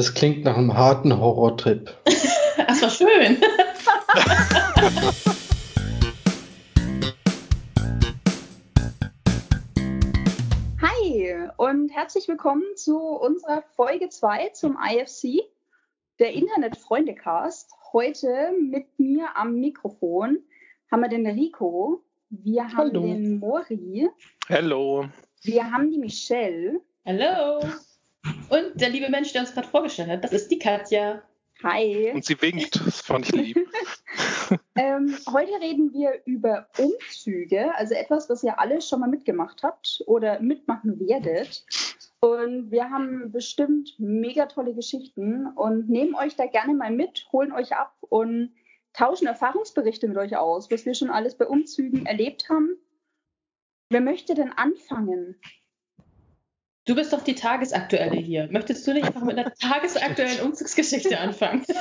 Das klingt nach einem harten Horrortrip. das war schön. Hi und herzlich willkommen zu unserer Folge 2 zum IFC, der Internetfreunde-Cast. Heute mit mir am Mikrofon haben wir den Rico, wir haben Hallo. den Mori, Hallo. wir haben die Michelle. Hallo. Und der liebe Mensch, der uns gerade vorgestellt hat, das ist die Katja. Hi. Und sie winkt. Das fand ich lieb. Ähm, heute reden wir über Umzüge, also etwas, was ihr alle schon mal mitgemacht habt oder mitmachen werdet. Und wir haben bestimmt mega tolle Geschichten und nehmen euch da gerne mal mit, holen euch ab und tauschen Erfahrungsberichte mit euch aus, was wir schon alles bei Umzügen erlebt haben. Wer möchte denn anfangen? Du bist doch die Tagesaktuelle hier. Möchtest du nicht einfach mit einer tagesaktuellen Umzugsgeschichte anfangen?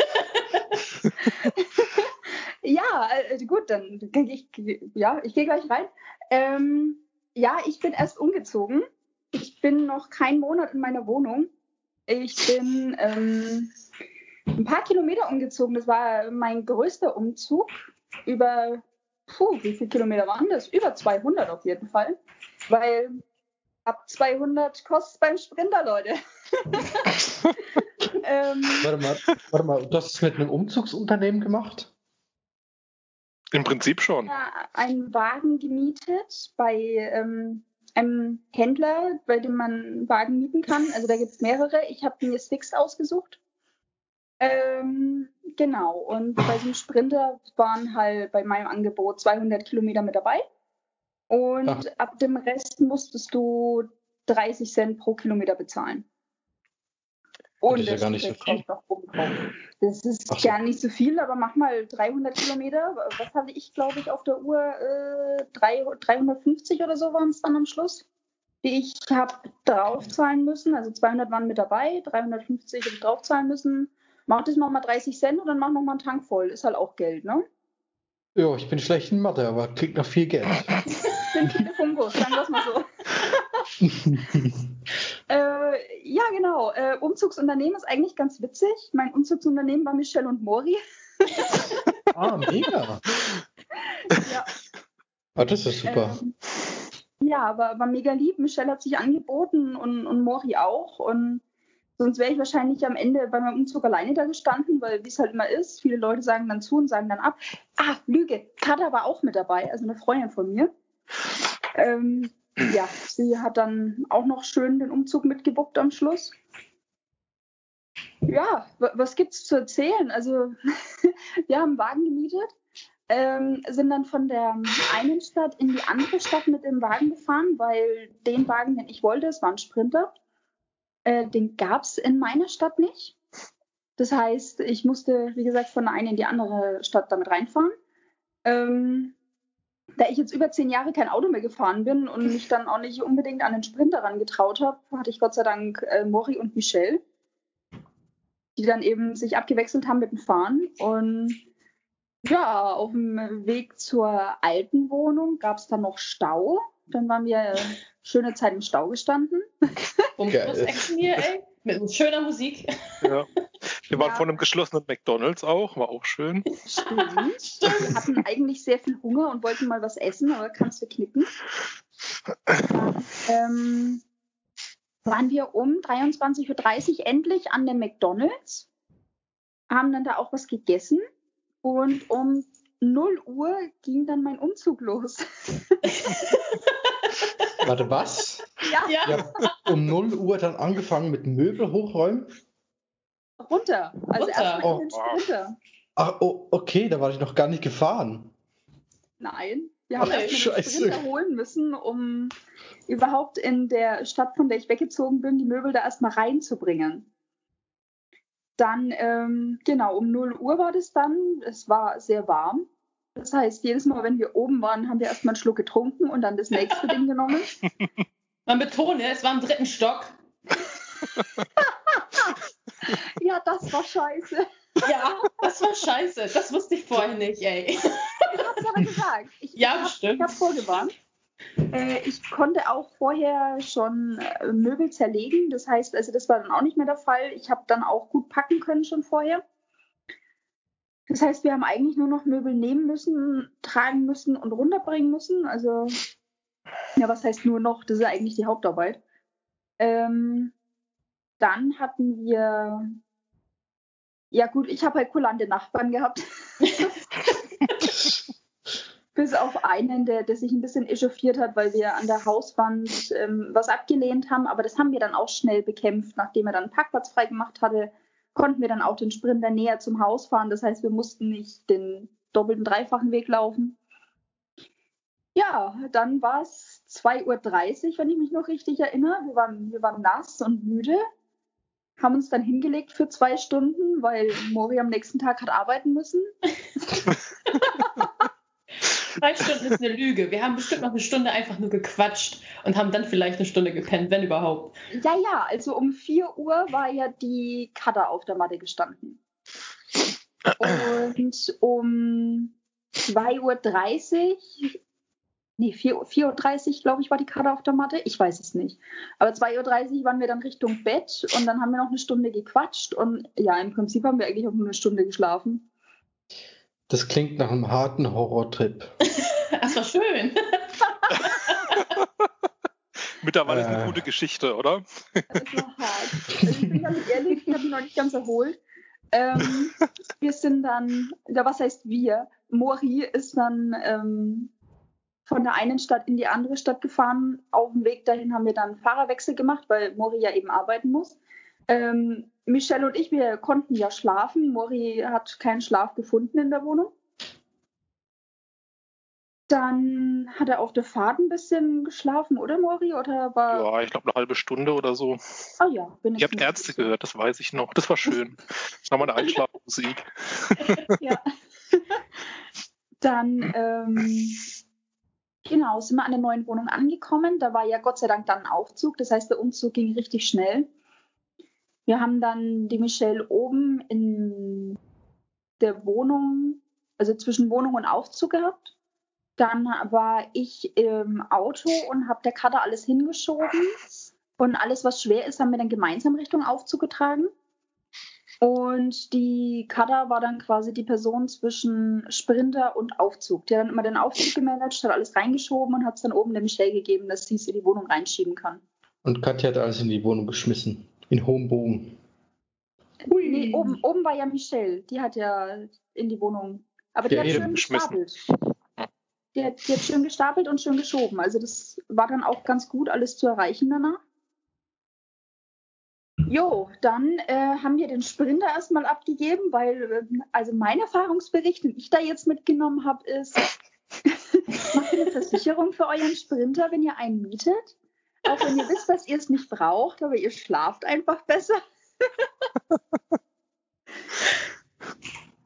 Ja, äh, gut, dann gehe ich, ja, ich gehe gleich rein. Ähm, ja, ich bin erst umgezogen. Ich bin noch keinen Monat in meiner Wohnung. Ich bin ähm, ein paar Kilometer umgezogen. Das war mein größter Umzug. Über, puh, wie viele Kilometer waren das? Über 200 auf jeden Fall. Weil ab 200 kostet es beim Sprinter, Leute. ähm, Warte mal, warte mal, du hast es mit einem Umzugsunternehmen gemacht? Im Prinzip schon. ja, einen Wagen gemietet bei ähm, einem Händler, bei dem man einen Wagen mieten kann. Also da gibt es mehrere. Ich habe mir Six ausgesucht. Ähm, genau. Und bei diesem Sprinter waren halt bei meinem Angebot 200 Kilometer mit dabei. Und Ach. ab dem Rest musstest du 30 Cent pro Kilometer bezahlen. Das ist ja gar nicht so viel. Das ist so. gar nicht so viel, aber mach mal 300 Kilometer. Was hatte ich, glaube ich, auf der Uhr? Äh, drei- 350 oder so waren es dann am Schluss, die ich habe draufzahlen müssen. Also 200 waren mit dabei, 350 habe ich draufzahlen müssen. Mach das nochmal 30 Cent und dann mach nochmal einen Tank voll. Ist halt auch Geld, ne? Ja, ich bin schlecht in Mathe, aber krieg noch viel Geld. Sind viele Fungos, sagen wir es mal so. Äh, ja, genau. Äh, Umzugsunternehmen ist eigentlich ganz witzig. Mein Umzugsunternehmen war Michelle und Mori. ah, mega. Ja. Ah, das ist super. Ähm, ja, war, war mega lieb. Michelle hat sich angeboten und, und Mori auch. Und sonst wäre ich wahrscheinlich am Ende bei meinem Umzug alleine da gestanden, weil wie es halt immer ist, viele Leute sagen dann zu und sagen dann ab. Ah, Lüge, Kada war auch mit dabei, also eine Freundin von mir. Ähm, ja, sie hat dann auch noch schön den Umzug mitgebuckt am Schluss. Ja, wa- was gibt's zu erzählen? Also, wir haben einen Wagen gemietet ähm, sind dann von der einen Stadt in die andere Stadt mit dem Wagen gefahren, weil den Wagen, den ich wollte, es war ein Sprinter, äh, den gab es in meiner Stadt nicht. Das heißt, ich musste, wie gesagt, von der einen in die andere Stadt damit reinfahren. Ähm, da ich jetzt über zehn Jahre kein Auto mehr gefahren bin und mich dann auch nicht unbedingt an den Sprinter rangetraut habe, hatte ich Gott sei Dank äh, Mori und Michelle, die dann eben sich abgewechselt haben mit dem Fahren. Und ja, auf dem Weg zur alten Wohnung gab es dann noch Stau. Dann waren wir schöne Zeit im Stau gestanden. Umschluss-Action hier, ey. Mit schöner Musik. Ja. Wir waren Ja. vor einem geschlossenen McDonalds auch, war auch schön. Stimmt. Wir hatten eigentlich sehr viel Hunger und wollten mal was essen, aber kannst du knicken. Dann, ähm, waren wir um 23.30 Uhr endlich an dem McDonalds, haben dann da auch was gegessen und um 0 Uhr ging dann mein Umzug los. Warte, was? ja, Ja. Ihr habt um 0 Uhr dann angefangen mit Möbel hochräumen? runter. Also Runter. erstmal in den Oh. Sprinter. Ach, oh, okay, da war ich noch gar nicht gefahren. Nein, wir haben Ach, erstmal. Sprinter holen müssen, um überhaupt in der Stadt, von der ich weggezogen bin, die Möbel da erstmal reinzubringen. Dann, ähm, genau, um 0 Uhr war das dann. Es war sehr warm. Das heißt, jedes Mal, wenn wir oben waren, haben wir erstmal einen Schluck getrunken und dann das nächste Ding genommen. Man betone, es war im dritten Stock. Ja, das war scheiße. Ja, das war scheiße. Das wusste ich vorher nicht, ey. Ich hab's aber gesagt. Ich, Ja, ich hab, bestimmt. ich hab vorgewarnt. Äh, ich konnte auch vorher schon äh, Möbel zerlegen. Das heißt, also das war dann auch nicht mehr der Fall. Ich habe dann auch gut packen können schon vorher. Das heißt, wir haben eigentlich nur noch Möbel nehmen müssen, tragen müssen und runterbringen müssen. Also, ja, was heißt nur noch? Das ist eigentlich die Hauptarbeit. Ähm, dann hatten wir, ja gut, ich habe halt kulante Nachbarn gehabt. Bis auf einen, der, der sich ein bisschen echauffiert hat, weil wir an der Hauswand ähm, was abgelehnt haben. Aber das haben wir dann auch schnell bekämpft. Nachdem er dann einen Parkplatz freigemacht hatte, konnten wir dann auch den Sprinter näher zum Haus fahren. Das heißt, wir mussten nicht den doppelten, dreifachen Weg laufen. Ja, dann war es 2.30 Uhr, wenn ich mich noch richtig erinnere. Wir waren, wir waren nass und müde, haben uns dann hingelegt für zwei Stunden, weil Mori am nächsten Tag hat arbeiten müssen. Zwei Stunden ist eine Lüge. Wir haben bestimmt noch eine Stunde einfach nur gequatscht und haben dann vielleicht eine Stunde gepennt, wenn überhaupt. Ja, ja, also um 4 Uhr war ja die Cutter auf der Matte gestanden. Und um 2.30 Uhr, nee, 4.30 Uhr, glaube ich, war die Cutter auf der Matte. Ich weiß es nicht. Aber 2.30 Uhr waren wir dann Richtung Bett und dann haben wir noch eine Stunde gequatscht und ja, im Prinzip haben wir eigentlich auch nur eine Stunde geschlafen. Das klingt nach einem harten Horrortrip. Das war schön. Mittlerweile ist Äh. eine gute Geschichte, oder? Das war hart. Also ich bin ganz ehrlich, ich habe mich noch nicht ganz erholt. Ähm, wir sind dann, ja, was heißt wir? Mori ist dann ähm, von der einen Stadt in die andere Stadt gefahren. Auf dem Weg dahin haben wir dann Fahrerwechsel gemacht, weil Mori ja eben arbeiten muss. Ähm, Michelle und ich, wir konnten ja schlafen. Mori hat keinen Schlaf gefunden in der Wohnung. Dann hat er auf der Fahrt ein bisschen geschlafen, oder Mori? Oder war. Ja, ich glaube eine halbe Stunde oder so. Ah ja, bin ich habt nicht Ärzte gehört, das weiß ich noch. Das war schön. Das war meine Einschlafmusik. Ja. Dann, ähm, genau, sind wir an der neuen Wohnung angekommen. Da war ja Gott sei Dank dann ein Aufzug. Das heißt, der Umzug ging richtig schnell. Wir haben dann die Michelle oben in der Wohnung, also zwischen Wohnung und Aufzug gehabt. Dann war ich im Auto und habe der Kater alles hingeschoben. Und alles, was schwer ist, haben wir dann gemeinsam Richtung Aufzug getragen. Und die Kada war dann quasi die Person zwischen Sprinter und Aufzug. Die hat dann immer den Aufzug gemanagt, hat alles reingeschoben und hat es dann oben der Michelle gegeben, dass sie es in die Wohnung reinschieben kann. Und Katja hat alles in die Wohnung geschmissen. In hohem Bogen. Nee, oben, oben war ja Michelle. Die hat ja in die Wohnung. Aber die Ja, hat schön gestapelt. Die hat, die hat schön gestapelt und schön geschoben. Also das war dann auch ganz gut, alles zu erreichen danach. Jo, dann äh, haben wir den Sprinter erstmal abgegeben, weil, äh, also mein Erfahrungsbericht, den ich da jetzt mitgenommen habe, ist, macht eine Versicherung für euren Sprinter, wenn ihr einen mietet. Auch wenn ihr wisst, dass ihr es nicht braucht, aber ihr schlaft einfach besser.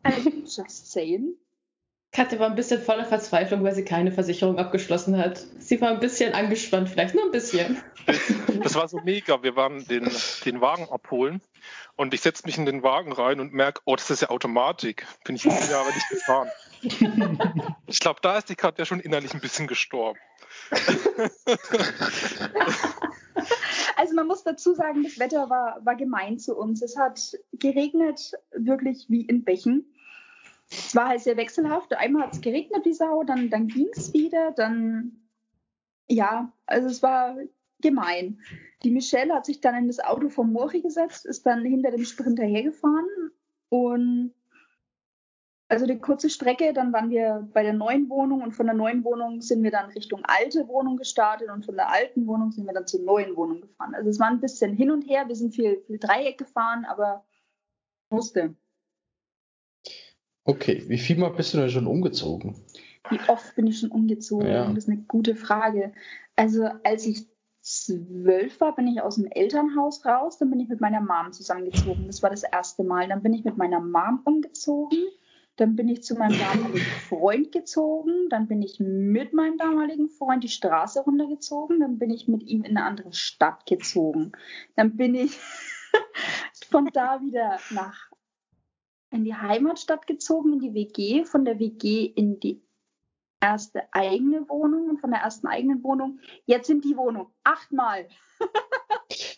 Also, just saying. Katja war ein bisschen voller Verzweiflung, weil sie keine Versicherung abgeschlossen hat. Sie war ein bisschen angespannt, vielleicht nur ein bisschen. Das war so mega. Wir waren den, den Wagen abholen und ich setze mich in den Wagen rein und merke, oh, das ist ja Automatik. Bin ich fünf Jahre nicht gefahren. Ich glaube, da ist die Katja schon innerlich ein bisschen gestorben. Also man muss dazu sagen, das Wetter war, war gemein zu uns. Es hat geregnet, wirklich wie in Bächen. Es war halt sehr wechselhaft. Einmal hat es geregnet wie Sau, dann, dann ging es wieder, dann ja, also es war gemein. Die Michelle hat sich dann in das Auto vom Mori gesetzt, ist dann hinter dem Sprinter hergefahren und also die kurze Strecke, dann waren wir bei der neuen Wohnung und von der neuen Wohnung sind wir dann Richtung alte Wohnung gestartet und von der alten Wohnung sind wir dann zur neuen Wohnung gefahren. Also es war ein bisschen hin und her, wir sind viel, viel Dreieck gefahren, aber musste. Okay, wie viel Mal bist du denn schon umgezogen? Wie oft bin ich schon umgezogen? Ja. Das ist eine gute Frage. Also als ich zwölf war, bin ich aus dem Elternhaus raus, dann bin ich mit meiner Mom zusammengezogen. Das war das erste Mal. Dann bin ich mit meiner Mom umgezogen. Dann bin ich zu meinem damaligen Freund gezogen. Dann bin ich mit meinem damaligen Freund die Straße runtergezogen. Dann bin ich mit ihm in eine andere Stadt gezogen. Dann bin ich von da wieder nach in die Heimatstadt gezogen, in die WG, von der WG in die erste eigene Wohnung und von der ersten eigenen Wohnung jetzt in die Wohnung. Achtmal.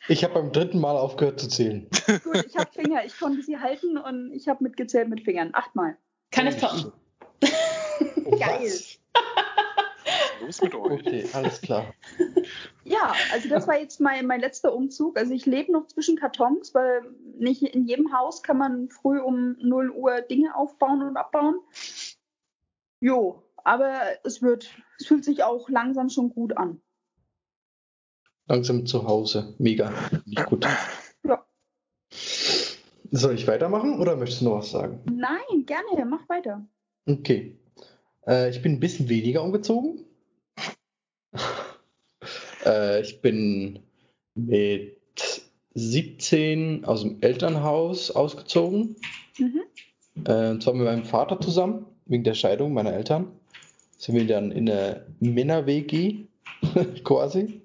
Ich habe beim dritten Mal aufgehört zu zählen. Gut, ich habe Finger, ich konnte sie halten und ich habe mitgezählt mit Fingern. Achtmal. Kann ich toppen. Geil. Was? Los mit euch. Okay, alles klar. Ja, also das war jetzt mein, mein letzter Umzug. Also ich lebe noch zwischen Kartons, weil nicht in jedem Haus kann man früh um 0 Uhr Dinge aufbauen und abbauen. Jo, aber es wird, es fühlt sich auch langsam schon gut an. Langsam zu Hause. Mega. Nicht gut. Soll ich weitermachen oder möchtest du noch was sagen? Nein, gerne, mach weiter. Okay. Äh, ich bin ein bisschen weniger umgezogen. äh, ich bin mit 17 aus dem Elternhaus ausgezogen. Mhm. Äh, und zwar mit meinem Vater zusammen, wegen der Scheidung meiner Eltern. Sind wir dann in der Männer-WG quasi.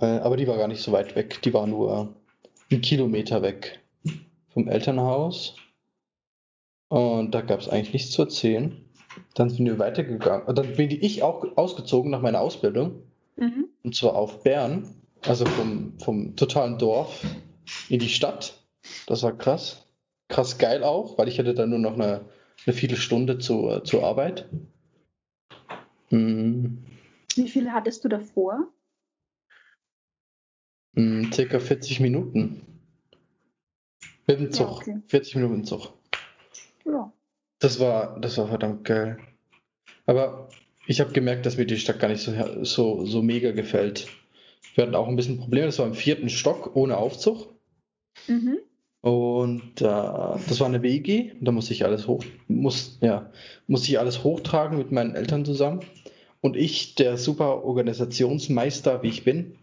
Äh, aber die war gar nicht so weit weg. Die war nur einen Kilometer weg vom Elternhaus. Und da gab es eigentlich nichts zu erzählen. Dann sind wir weitergegangen. Und dann bin ich auch ausgezogen nach meiner Ausbildung. Mhm. Und zwar auf Bern. Also vom, vom totalen Dorf in die Stadt. Das war krass. Krass geil auch, weil ich hatte dann nur noch eine, eine Viertelstunde zur, zur Arbeit. Hm, Wie viele hattest du davor? Hm, circa 40 Minuten. Mit dem Zug. okay. 40 Minuten Zug. Ja. Das war, das war verdammt geil. Aber ich habe gemerkt, dass mir die Stadt gar nicht so, so, so mega gefällt. Wir hatten auch ein bisschen Probleme. Das war im vierten Stock ohne Aufzug. Mhm. Und äh, das war eine WG. Da musste ich alles hoch, muss, ja, musste ich alles hochtragen mit meinen Eltern zusammen. Und ich, der super Organisationsmeister, wie ich bin,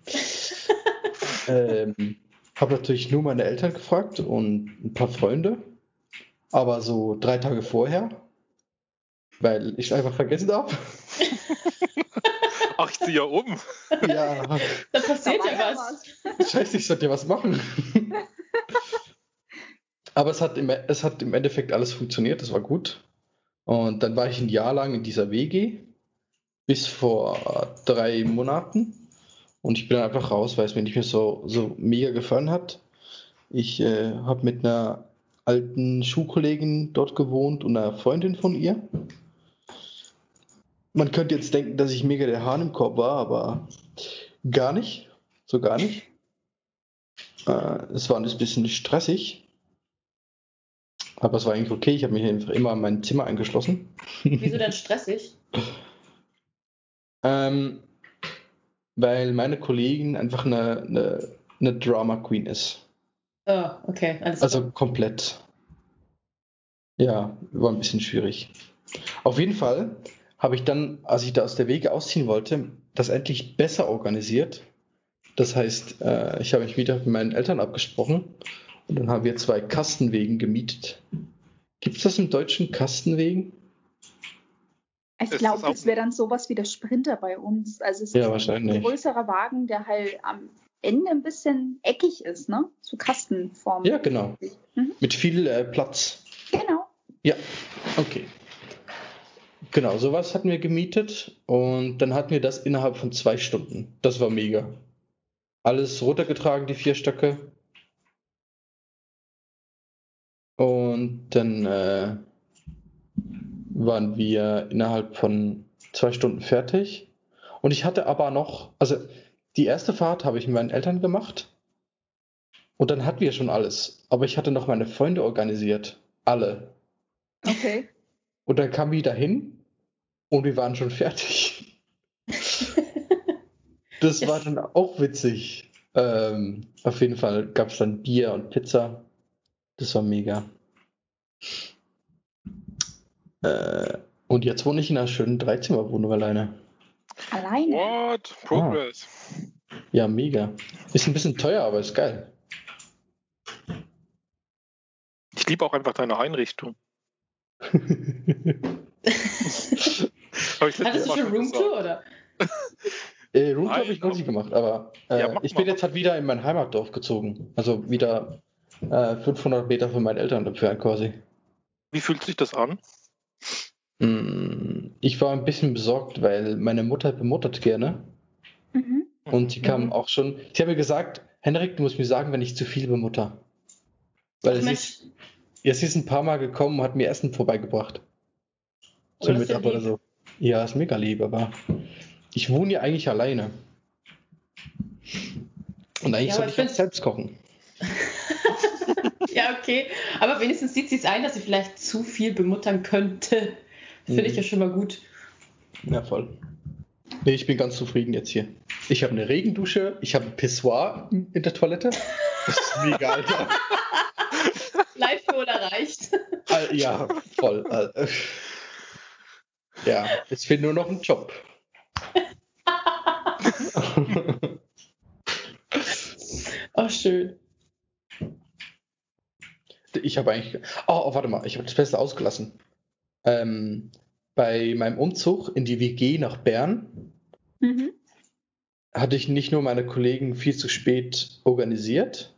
ähm, habe natürlich nur meine Eltern gefragt und ein paar Freunde. Aber so drei Tage vorher, weil ich einfach vergessen habe. Ach, ich ziehe ja um. ja, Da passiert Da ja war ja was. Scheiße, ich sollte ja was machen. Aber es hat, im, es hat im Endeffekt alles funktioniert, das war gut. Und dann war ich ein Jahr lang in dieser WG, bis vor drei Monaten. Und ich bin dann einfach raus, weil es mir nicht mehr so, so mega gefallen hat. Ich äh, habe mit einer alten Schulkollegin dort gewohnt und einer Freundin von ihr. Man könnte jetzt denken, dass ich mega der Hahn im Korb war, aber gar nicht. So gar nicht. Äh, es war ein bisschen stressig. Aber es war eigentlich okay. Ich habe mich einfach immer in mein Zimmer eingeschlossen. Wieso denn stressig? Ähm, weil meine Kollegin einfach eine, eine, eine Drama Queen ist. Oh, okay, alles Also komplett. Ja, war ein bisschen schwierig. Auf jeden Fall habe ich dann, als ich da aus der Wege ausziehen wollte, das endlich besser organisiert. Das heißt, äh, ich habe mich wieder mit meinen Eltern abgesprochen und dann haben wir zwei Kastenwegen gemietet. Gibt es das im Deutschen Kastenwegen? Ich glaube, das wäre dann sowas wie der Sprinter bei uns. Also es Ja, ist ein wahrscheinlich. größerer Wagen, der halt am Ende ein bisschen eckig ist, ne? Zu Kastenform. Ja, genau. Mhm. Mit viel äh, Platz. Genau. Ja, okay. Genau, sowas hatten wir gemietet und dann hatten wir das innerhalb von zwei Stunden. Das war mega. Alles runtergetragen, die vier Stöcke. Und dann äh, waren wir innerhalb von zwei Stunden fertig. Und ich hatte aber noch, also die erste Fahrt habe ich mit meinen Eltern gemacht. Und dann hatten wir schon alles. Aber ich hatte noch meine Freunde organisiert. Alle. Okay. Und dann kam wir dahin und wir waren schon fertig. Das Yes. war dann auch witzig. Ähm, auf jeden Fall gab es dann Bier und Pizza. Das war mega. Äh, und jetzt wohne ich in einer schönen Dreizimmerwohnung alleine. Alleine. What? Progress. Ja, mega. Ist ein bisschen teuer, aber ist geil. Ich liebe auch einfach deine Einrichtung. Hattest du Mal schon Roomtour gesagt. oder? äh, Roomtour habe Nein, ich noch nicht gemacht, aber äh, Ja, mach ich mal, bin mach jetzt halt wieder in mein Heimatdorf gezogen. Also wieder äh, 500 Meter von meinen Eltern entfernt quasi. Wie fühlt sich das an? Mm, Ich war ein bisschen besorgt, weil meine Mutter bemuttert gerne. Mhm. Und sie kam Mhm. auch schon. Sie hat mir gesagt, Henrik, du musst mir sagen, wenn ich zu viel bemutter. Weil Ach, sie ist, ja, sie ist ein paar Mal gekommen und hat mir Essen vorbeigebracht. Oh, Zum ja Mittag oder so. Ja, ist mega lieb, aber ich wohne ja eigentlich alleine. Und eigentlich Ja, soll ich find's- selbst kochen. ja, okay. Aber wenigstens sieht sie es ein, dass sie vielleicht zu viel bemuttern könnte. Finde ich Mhm. ja schon mal gut. Ja, voll. Nee, ich bin ganz zufrieden jetzt hier. Ich habe eine Regendusche, ich habe ein Pissoir in der Toilette. Das ist mega, Alter. Live-Goal erreicht. Al- Ja, voll. Al- äh. Ja, es fehlt nur noch ein Job. Oh, schön. Ich habe eigentlich. Oh, oh, warte mal, ich habe das Beste ausgelassen. Ähm, bei meinem Umzug in die WG nach Bern Mhm. hatte ich nicht nur meine Kollegen viel zu spät organisiert.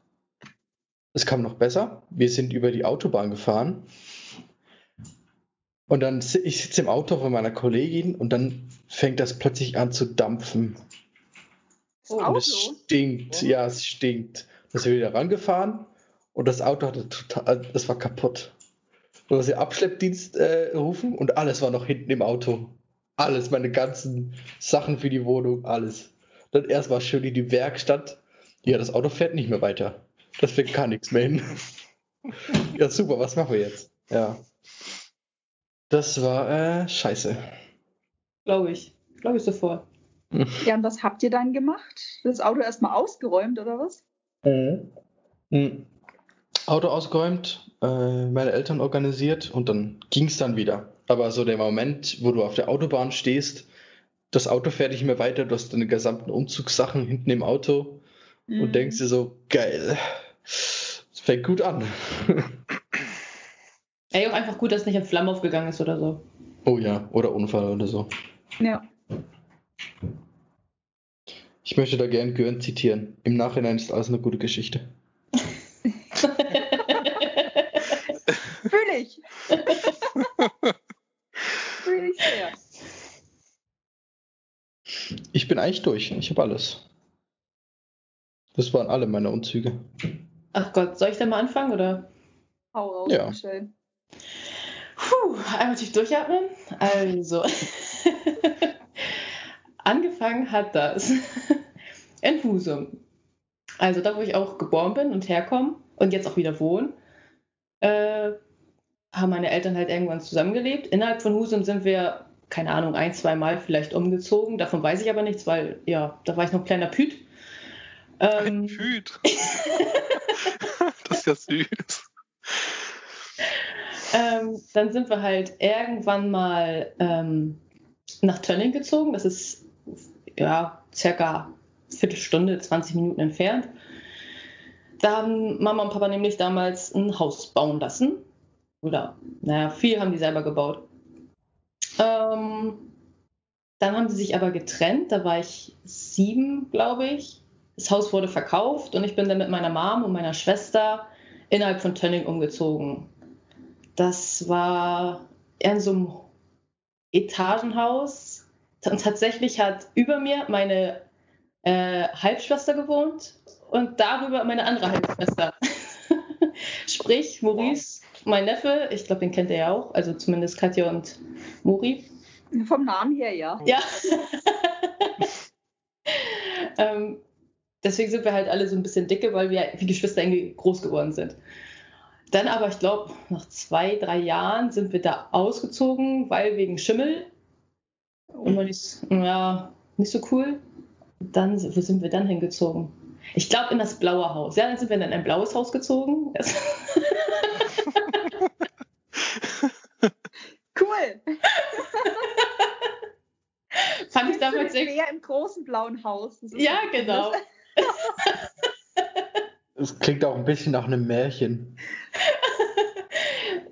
Es kam noch besser. Wir sind über die Autobahn gefahren. Und dann ich sitze im Auto von meiner Kollegin und dann fängt das plötzlich an zu dampfen. Oh, Und Auto. es stinkt, ja, es stinkt. Dann sind wir wieder rangefahren und das Auto hatte total, das war kaputt. Und sie Abschleppdienst äh, rufen und alles war noch hinten im Auto. Alles, meine ganzen Sachen für die Wohnung, alles. Dann erst war schön in die Werkstatt. Ja, das Auto fährt nicht mehr weiter. Das fängt gar nichts mehr hin. ja, super, was machen wir jetzt? Ja. Das war äh, scheiße. Glaube ich. Glaube ich sofort. Ja, und was habt ihr dann gemacht? Das Auto erstmal ausgeräumt oder was? Mhm. Auto ausgeräumt, äh, meine Eltern organisiert und dann ging es dann wieder. Aber so der Moment, wo du auf der Autobahn stehst, das Auto fährt nicht mehr weiter, du hast deine gesamten Umzugssachen hinten im Auto Mhm. und denkst dir so, geil, es fängt gut an. Ey, auch einfach gut, dass nicht in Flammen aufgegangen ist oder so. oh ja, oder Unfall oder so. Ja. Ich möchte da gern Gürn zitieren. Im Nachhinein ist alles eine gute Geschichte. Fühle ich. Fühle ich sehr. Ich bin eigentlich durch, ich habe alles. Das waren alle meine Umzüge. Ach Gott, soll ich da mal anfangen oder? Hau raus, Ja. Michelle. Puh, einmal tief durchatmen. Also, angefangen hat das in Husum. Also da, wo ich auch geboren bin und herkomme und jetzt auch wieder wohne, äh, haben meine Eltern halt irgendwann zusammengelebt. Innerhalb von Husum sind wir, keine Ahnung, ein, zwei Mal vielleicht umgezogen. Davon weiß ich aber nichts, weil, ja, da war ich noch ein kleiner Püt. Ein Ähm, Püt. das ist ja süß. Ähm, dann sind wir halt irgendwann mal ähm, nach Tönning gezogen. Das ist ja circa eine Viertelstunde, 20 Minuten entfernt. Da haben Mama und Papa nämlich damals ein Haus bauen lassen. Oder, naja, viel haben die selber gebaut. Ähm, dann haben sie sich aber getrennt. Da war ich sieben, glaube ich. Das Haus wurde verkauft und ich bin dann mit meiner Mom und meiner Schwester innerhalb von Tönning umgezogen. Das war in so einem Etagenhaus. Und tatsächlich hat über mir meine äh, Halbschwester gewohnt und darüber meine andere Halbschwester. Sprich, Maurice, mein Neffe, ich glaube, den kennt ihr ja auch, also zumindest Katja und Mori. Vom Namen her, ja. Ja. ähm, deswegen sind wir halt alle so ein bisschen dicke, weil wir wie Geschwister irgendwie groß geworden sind. Dann aber, ich glaube, nach zwei, drei Jahren sind wir da ausgezogen, weil wegen Schimmel. Und man ist, ja, nicht so cool. Dann, wo sind wir dann hingezogen? Ich glaube, in das blaue Haus. Ja, dann sind wir in ein blaues Haus gezogen. Cool. fand ich damals sehr sehr. im großen blauen Haus. Ja, genau. Es klingt auch ein bisschen nach einem Märchen.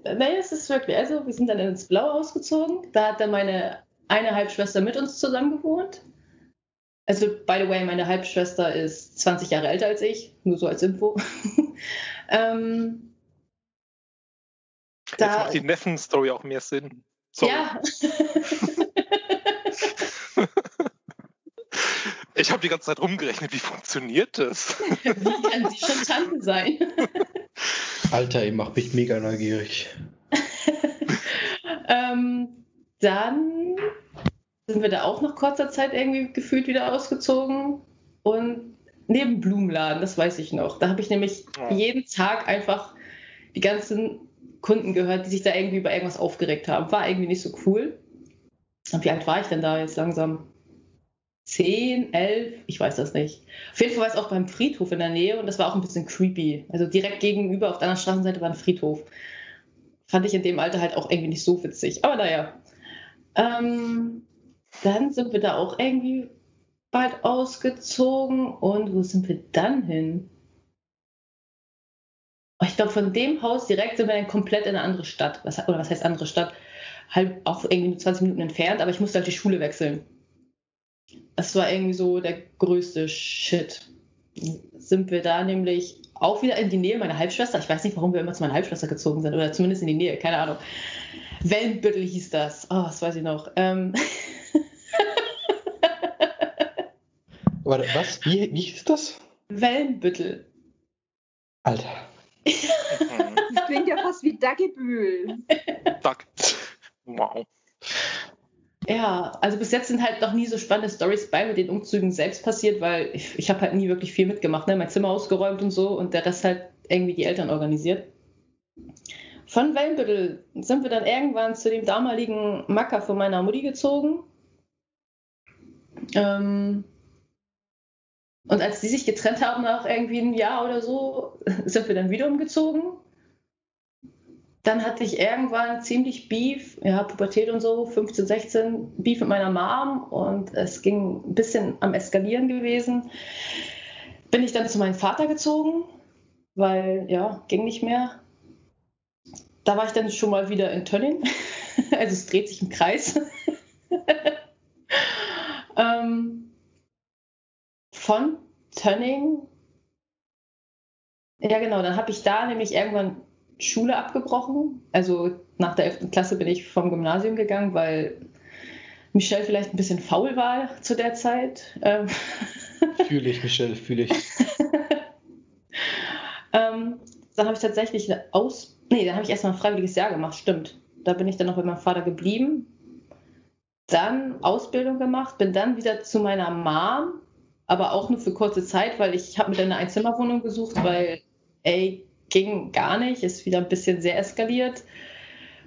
Naja, es ist wirklich. Also, wir sind dann ins Blaue ausgezogen. Da hat dann meine eine Halbschwester mit uns zusammen gewohnt. Also, by the way, meine Halbschwester ist 20 Jahre älter als ich, nur so als Info. ähm, Jetzt da, macht die Neffen-Story auch mehr Sinn. Sorry. Ja. Ich habe die ganze Zeit rumgerechnet, wie funktioniert das? Wie kann sie schon Tante sein? Alter, ihr macht mich mega neugierig. ähm, dann sind wir da auch nach kurzer Zeit irgendwie gefühlt wieder ausgezogen. Und neben Blumenladen, das weiß ich noch. Da habe ich nämlich Oh. jeden Tag einfach die ganzen Kunden gehört, die sich da irgendwie über irgendwas aufgeregt haben. War irgendwie nicht so cool. Und wie alt war ich denn da jetzt langsam? Zehn, elf, ich weiß das nicht. Auf jeden Fall war es auch beim Friedhof in der Nähe und das war auch ein bisschen creepy. Also direkt gegenüber auf der anderen Straßenseite war ein Friedhof. Fand ich in dem Alter halt auch irgendwie nicht so witzig. Aber naja. Ähm, dann sind wir da auch irgendwie bald ausgezogen. Und wo sind wir dann hin? Ich glaube, von dem Haus direkt sind wir dann komplett in eine andere Stadt. Was, oder was heißt andere Stadt? Halt auch irgendwie nur 20 Minuten entfernt, aber ich musste halt die Schule wechseln. Das war irgendwie so der größte Shit. Sind wir da nämlich auch wieder in die Nähe meiner Halbschwester. Ich weiß nicht, warum wir immer zu meiner Halbschwester gezogen sind, oder zumindest in die Nähe, keine Ahnung. Wellenbüttel hieß das. Oh, das weiß ich noch. Ähm, Warte, was? Wie, wie hieß das? Wellenbüttel. Alter. Mhm. Das klingt ja fast wie Daggebühl. Zack. Wow. Ja, also bis jetzt sind halt noch nie so spannende Stories bei mit den Umzügen selbst passiert, weil ich, ich habe halt nie wirklich viel mitgemacht, ne? mein Zimmer ausgeräumt und so und der Rest halt irgendwie die Eltern organisiert. Von Wellenbüttel sind wir dann irgendwann zu dem damaligen Macker von meiner Mutti gezogen. Ähm, und als die sich getrennt haben nach irgendwie einem Jahr oder so, sind wir dann wieder umgezogen. Dann hatte ich irgendwann ziemlich Beef, ja, Pubertät und so, 15, 16, Beef mit meiner Mom und es ging ein bisschen am Eskalieren gewesen. Bin ich dann zu meinem Vater gezogen, weil, ja, ging nicht mehr. Da war ich dann schon mal wieder in Tönning. Also es dreht sich im Kreis. ähm, von Tönning. Ja, genau, dann habe ich da nämlich irgendwann Schule abgebrochen. Also nach der 11. Klasse bin ich vom Gymnasium gegangen, weil Michelle vielleicht ein bisschen faul war zu der Zeit. Ähm, Fühle ich, Michelle, fühle ich. ähm, dann habe ich tatsächlich eine Aus... Nee, dann habe ich erstmal ein freiwilliges Jahr gemacht, stimmt. Da bin ich dann noch bei meinem Vater geblieben. Dann Ausbildung gemacht, bin dann wieder zu meiner Mom, aber auch nur für kurze Zeit, weil ich habe mir dann eine Einzimmerwohnung gesucht, weil, ey, ging gar nicht, ist wieder ein bisschen sehr eskaliert.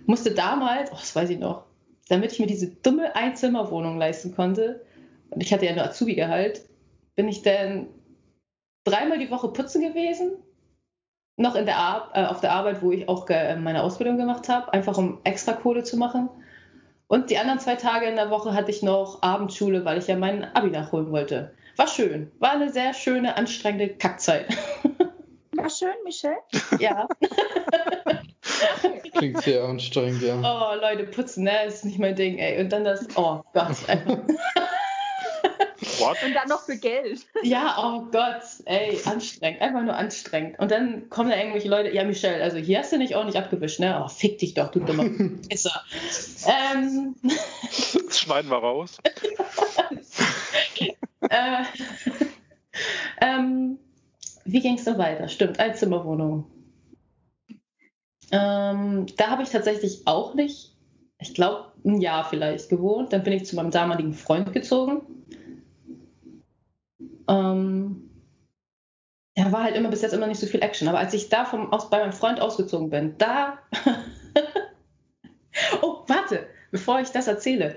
Musste damals, oh, das weiß ich noch, damit ich mir diese dumme Einzimmerwohnung leisten konnte, und ich hatte ja nur Azubi-Gehalt, bin ich dann dreimal die Woche putzen gewesen, noch in der Ar äh, auf der Arbeit, wo ich auch äh, meine Ausbildung gemacht habe, einfach um extra Kohle zu machen. Und die anderen zwei Tage in der Woche hatte ich noch Abendschule, weil ich ja meinen Abi nachholen wollte. War schön. War eine sehr schöne, anstrengende Kackzeit. War schön, Michelle. ja. Klingt sehr anstrengend, ja. Oh, Leute, putzen, ne? Ist nicht mein Ding, ey. Und dann das, oh Gott, einfach. What? Und dann noch für Geld. Ja, oh Gott, ey, anstrengend, einfach nur anstrengend. Und dann kommen da irgendwelche Leute, ja, Michelle, also hier hast du nicht ordentlich abgewischt, ne? Oh, fick dich doch, du dummer Pisser. ähm, Das schneiden wir raus. Äh, ähm, wie ging es dann weiter? Stimmt, Einzimmerwohnung. Ähm, da habe ich tatsächlich auch nicht, ich glaube, ein Jahr vielleicht gewohnt. Dann bin ich zu meinem damaligen Freund gezogen. Ähm, ja, war halt immer bis jetzt immer nicht so viel Action. Aber als ich da vom, aus, bei meinem Freund ausgezogen bin, da. oh, warte, bevor ich das erzähle.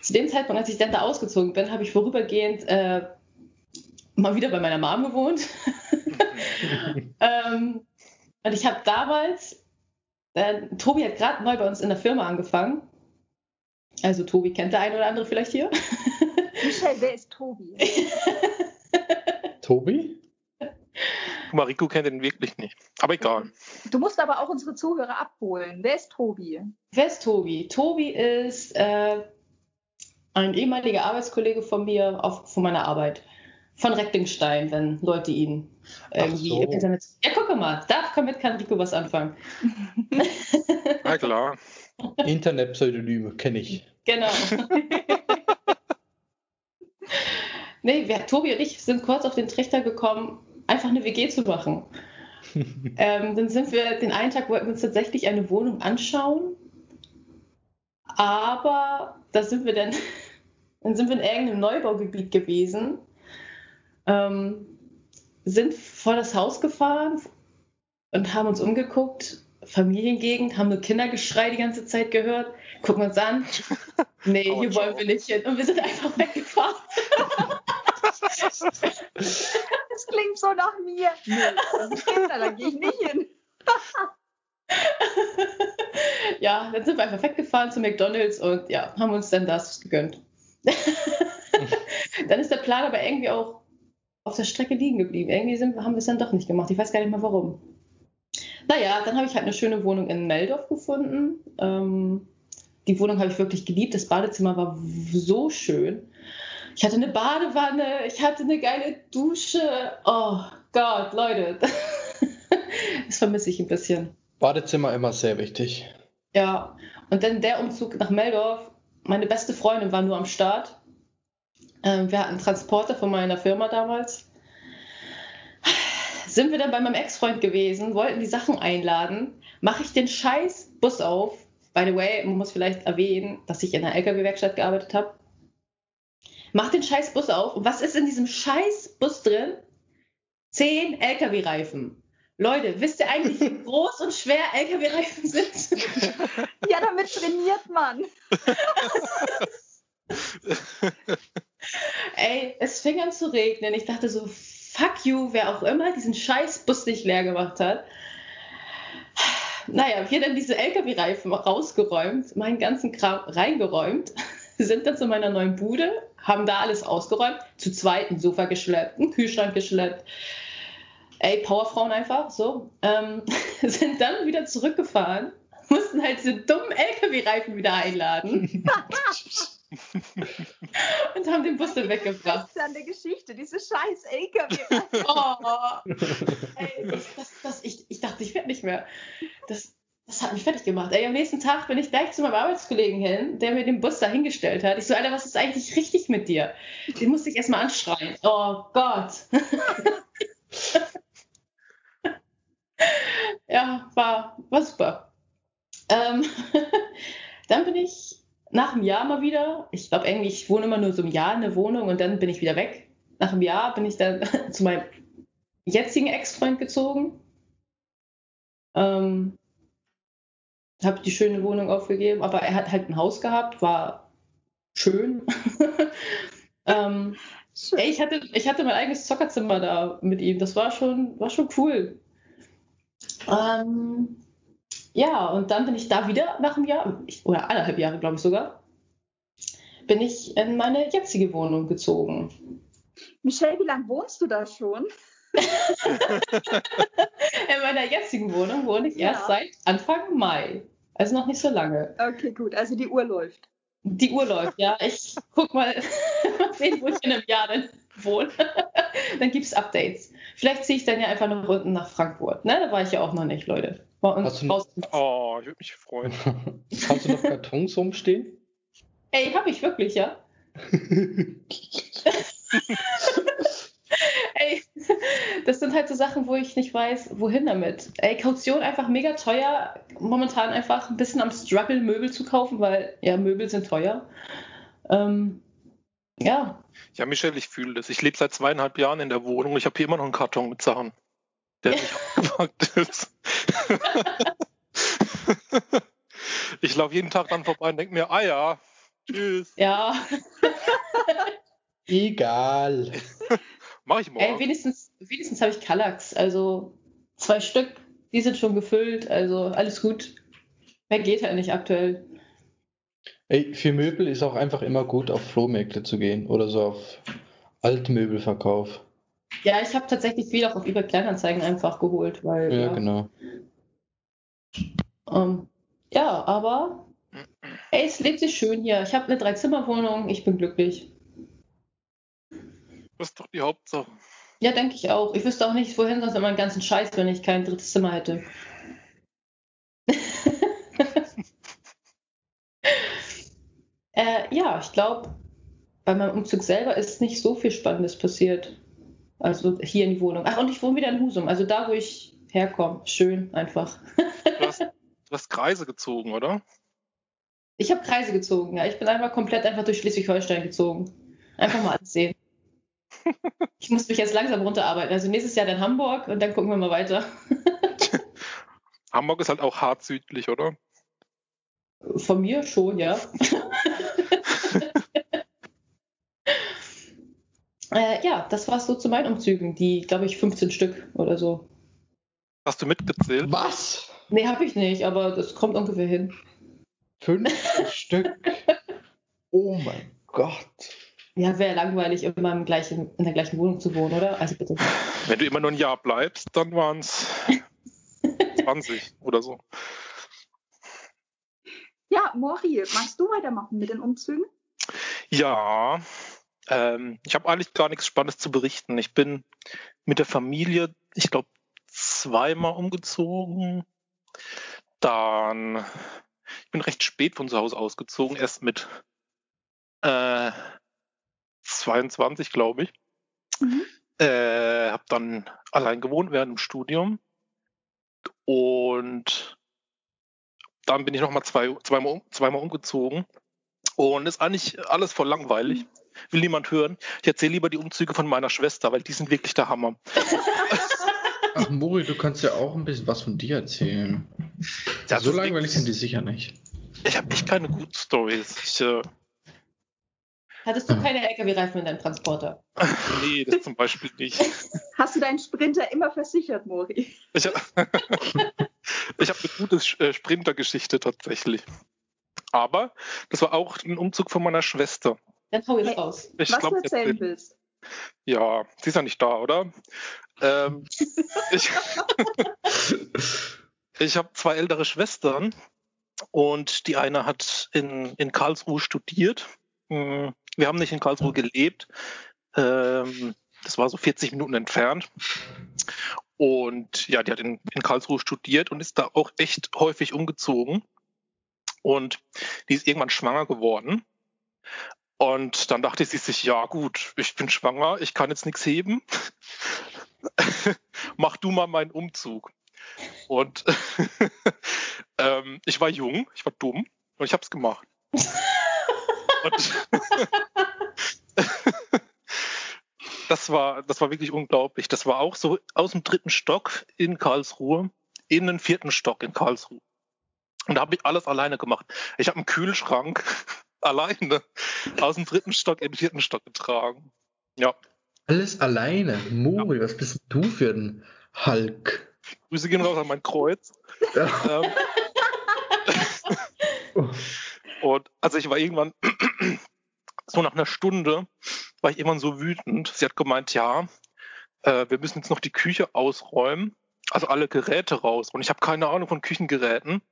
Zu dem Zeitpunkt, als ich dann da ausgezogen bin, habe ich vorübergehend äh, mal wieder bei meiner Mom gewohnt. ähm, und ich habe damals, äh, Tobi hat gerade neu bei uns in der Firma angefangen. Also Tobi kennt der eine oder andere vielleicht hier. Michelle, wer ist Tobi? Tobi? Mariko kennt ihn wirklich nicht. Aber egal. Du musst aber auch unsere Zuhörer abholen. Wer ist Tobi? Wer ist Tobi? Tobi ist äh, ein ehemaliger Arbeitskollege von mir auf, von meiner Arbeit. Von Recklinstein, wenn Leute ihn irgendwie so. im Internet. Ja, guck mal, da kann mit kann Rico was anfangen. Na klar. Internetpseudonyme kenne ich. Genau. nee, wir, Tobi und ich sind kurz auf den Trichter gekommen, einfach eine WG zu machen. ähm, dann sind wir, den einen Tag wollten wir uns tatsächlich eine Wohnung anschauen. Aber da sind wir dann, dann sind wir in irgendeinem Neubaugebiet gewesen, ähm, sind vor das Haus gefahren und haben uns umgeguckt. Familiengegend, haben nur Kindergeschrei die ganze Zeit gehört, gucken uns an. Nee, Oh, hier wollen wir nicht hin. Und wir sind einfach weggefahren. Das klingt so nach mir. Nee, das ist Kinder, da gehe ich nicht hin. ja, dann sind wir einfach weggefahren zu McDonalds und ja, haben uns dann das gegönnt. dann ist der Plan aber irgendwie auch auf der Strecke liegen geblieben. Irgendwie sind, haben wir es dann doch nicht gemacht. Ich weiß gar nicht mehr warum. Naja, dann habe ich halt eine schöne Wohnung in Meldorf gefunden. Ähm, die Wohnung habe ich wirklich geliebt. Das Badezimmer war so schön. Ich hatte eine Badewanne, ich hatte eine geile Dusche. Oh Gott, Leute. das vermisse ich ein bisschen. Badezimmer immer sehr wichtig. Ja, und dann der Umzug nach Meldorf. Meine beste Freundin war nur am Start. Ähm, wir hatten Transporter von meiner Firma damals. Sind wir dann bei meinem Ex-Freund gewesen, wollten die Sachen einladen. Mache ich den scheiß Bus auf. By the way, man muss vielleicht erwähnen, dass ich in einer LKW-Werkstatt gearbeitet habe. Mach den scheiß Bus auf. Und was ist in diesem scheiß Bus drin? Zehn LKW-Reifen. Leute, wisst ihr eigentlich, wie groß und schwer LKW-Reifen sind? Ja, damit trainiert man. Ey, es fing an zu regnen. Ich dachte so, fuck you, wer auch immer diesen scheiß Bus nicht leer gemacht hat. Naja, wir dann diese LKW-Reifen rausgeräumt, meinen ganzen Kram reingeräumt, sind dann zu meiner neuen Bude, haben da alles ausgeräumt, zu zweit ein Sofa geschleppt, einen Kühlschrank geschleppt. Ey, Powerfrauen einfach, so. Ähm, sind dann wieder zurückgefahren, mussten halt diese dummen LKW-Reifen wieder einladen und haben den Bus dann weggebracht. Das ist an der Geschichte, diese scheiß LKW. Oh, ey, das, das, das, ich, ich dachte, ich werde nicht mehr. Das, das hat mich fertig gemacht. Ey, am nächsten Tag bin ich gleich zu meinem Arbeitskollegen hin, der mir den Bus da hingestellt hat. Ich so, Alter, was ist eigentlich richtig mit dir? Den musste ich erstmal anschreien. Oh Gott. ja, war, war super. Ähm, dann bin ich nach einem Jahr mal wieder, ich glaube irgendwie, ich wohne immer nur so ein Jahr in der Wohnung und dann bin ich wieder weg. Nach einem Jahr bin ich dann zu meinem jetzigen Ex-Freund gezogen. Ähm, habe die schöne Wohnung aufgegeben, aber er hat halt ein Haus gehabt, war schön. ähm, Schön. ey, ich, hatte, ich hatte mein eigenes Zockerzimmer da mit ihm, das war schon, war schon cool. Ähm, ja, und dann bin ich da wieder nach einem Jahr, oder anderthalb Jahre, glaube ich sogar, bin ich in meine jetzige Wohnung gezogen. Michelle, wie lange wohnst du da schon? In meiner jetzigen Wohnung wohne ich Ja. erst seit Anfang Mai. Also noch nicht so lange. Okay, gut, also die Uhr läuft. Die Uhr läuft, ja. Ich guck mal, mal sehen, wo ich in einem Jahr denn wohne. dann gibt es Updates. Vielleicht ziehe ich dann ja einfach noch unten nach Frankfurt. Ne? Da war ich ja auch noch nicht, Leute. Bei uns Hast du draußen. Oh, ich würde mich freuen. Hast du noch Kartons rumstehen? Ey, hab ich wirklich, ja? Ey, das sind halt so Sachen, wo ich nicht weiß, wohin damit. Ey, Kaution einfach mega teuer. Momentan einfach ein bisschen am Struggle, Möbel zu kaufen, weil ja, Möbel sind teuer. Ähm, ja, Ja, Michelle, ich fühle das. Ich lebe seit zweieinhalb Jahren in der Wohnung. Ich habe hier immer noch einen Karton mit Sachen, der nicht aufgepackt ist. ich laufe jeden Tag dann vorbei und denke mir, ah ja, tschüss, ja. Egal. mach ich Ey, morgen. wenigstens, wenigstens habe ich Kallax. Also zwei Stück, die sind schon gefüllt. Also alles gut. Mehr geht halt nicht aktuell. Ey, für Möbel ist auch einfach immer gut, auf Flohmärkte zu gehen oder so auf Altmöbelverkauf. Ja, ich habe tatsächlich viel auch auf eBay Kleinanzeigen einfach geholt, weil Ja, ja, genau. Ähm, ja, aber ey, es lebt sich schön hier. Ich habe eine Dreizimmerwohnung, ich bin glücklich. Das ist doch die Hauptsache. Ja, denke ich auch. Ich wüsste auch nicht, wohin sonst mit meinem ganzen Scheiß, wenn ich kein drittes Zimmer hätte. Äh, ja, ich glaube, bei meinem Umzug selber ist nicht so viel Spannendes passiert. Also hier in die Wohnung. Ach, und ich wohne wieder in Husum, also da, wo ich herkomme. Schön einfach. Du hast, du hast Kreise gezogen, oder? Ich habe Kreise gezogen, ja. Ich bin einfach komplett einfach durch Schleswig-Holstein gezogen. Einfach mal alles sehen. Ich muss mich jetzt langsam runterarbeiten. Also nächstes Jahr dann Hamburg und dann gucken wir mal weiter. Hamburg ist halt auch hart südlich, oder? Von mir schon, ja. Äh, ja, das war so zu meinen Umzügen. Die, glaube ich, 15 Stück oder so. Hast du mitgezählt? Was? Nee, habe ich nicht, aber das kommt ungefähr hin. Fünf Stück? Oh mein Gott. Ja, wäre langweilig, immer im gleichen, in der gleichen Wohnung zu wohnen, oder? Also bitte. Wenn du immer nur ein Jahr bleibst, dann waren es 20 oder so. Ja, Mori, magst du weitermachen mit den Umzügen? Ja, ähm, ich habe eigentlich gar nichts Spannendes zu berichten. Ich bin mit der Familie, ich glaube, zweimal umgezogen. Dann, ich bin recht spät von zu Hause ausgezogen, erst mit äh, 22, glaube ich. Mhm. Äh, habe dann allein gewohnt während dem Studium. Und dann bin ich nochmal zwei, zweimal, zweimal umgezogen. Und ist eigentlich alles voll langweilig. Will niemand hören. Ich erzähle lieber die Umzüge von meiner Schwester, weil die sind wirklich der Hammer. Ach, Mori, du kannst ja auch ein bisschen was von dir erzählen. Ja, so das langweilig sind die sicher nicht. Ich habe echt keine guten Stories. Ich, äh, Hattest du keine LKW-Reifen in deinem Transporter? nee, das zum Beispiel nicht. Hast du deinen Sprinter immer versichert, Mori? Ich, ich habe eine gute äh, Sprintergeschichte tatsächlich. Aber das war auch ein Umzug von meiner Schwester. Dann hau jetzt Hey. raus. Ich Was glaub, du erzählen erzähl- willst. Ja, sie ist ja nicht da, oder? Ähm, ich ich habe zwei ältere Schwestern und die eine hat in, in Karlsruhe studiert. Hm, Wir haben nicht in Karlsruhe gelebt. Ähm, das war so 40 Minuten entfernt. Und ja, die hat in, in Karlsruhe studiert und ist da auch echt häufig umgezogen. Und die ist irgendwann schwanger geworden. Und dann dachte sie sich, ja gut, ich bin schwanger, ich kann jetzt nichts heben. Mach du mal meinen Umzug. Und ähm, ich war jung, ich war dumm und ich habe es gemacht. Das war, das war wirklich unglaublich. Das war auch so aus dem dritten Stock in Karlsruhe in den vierten Stock in Karlsruhe. Und da habe ich alles alleine gemacht. Ich habe einen Kühlschrank alleine aus dem dritten Stock in den vierten Stock getragen. Ja, Alles alleine. Mori, was bist du für ein Hulk? Grüße gehen raus an mein Kreuz. Ja. Ähm, und also ich war irgendwann, so nach einer Stunde, war ich irgendwann so wütend. Sie hat gemeint, ja, äh, wir müssen jetzt noch die Küche ausräumen, also alle Geräte raus. Und ich habe keine Ahnung von Küchengeräten.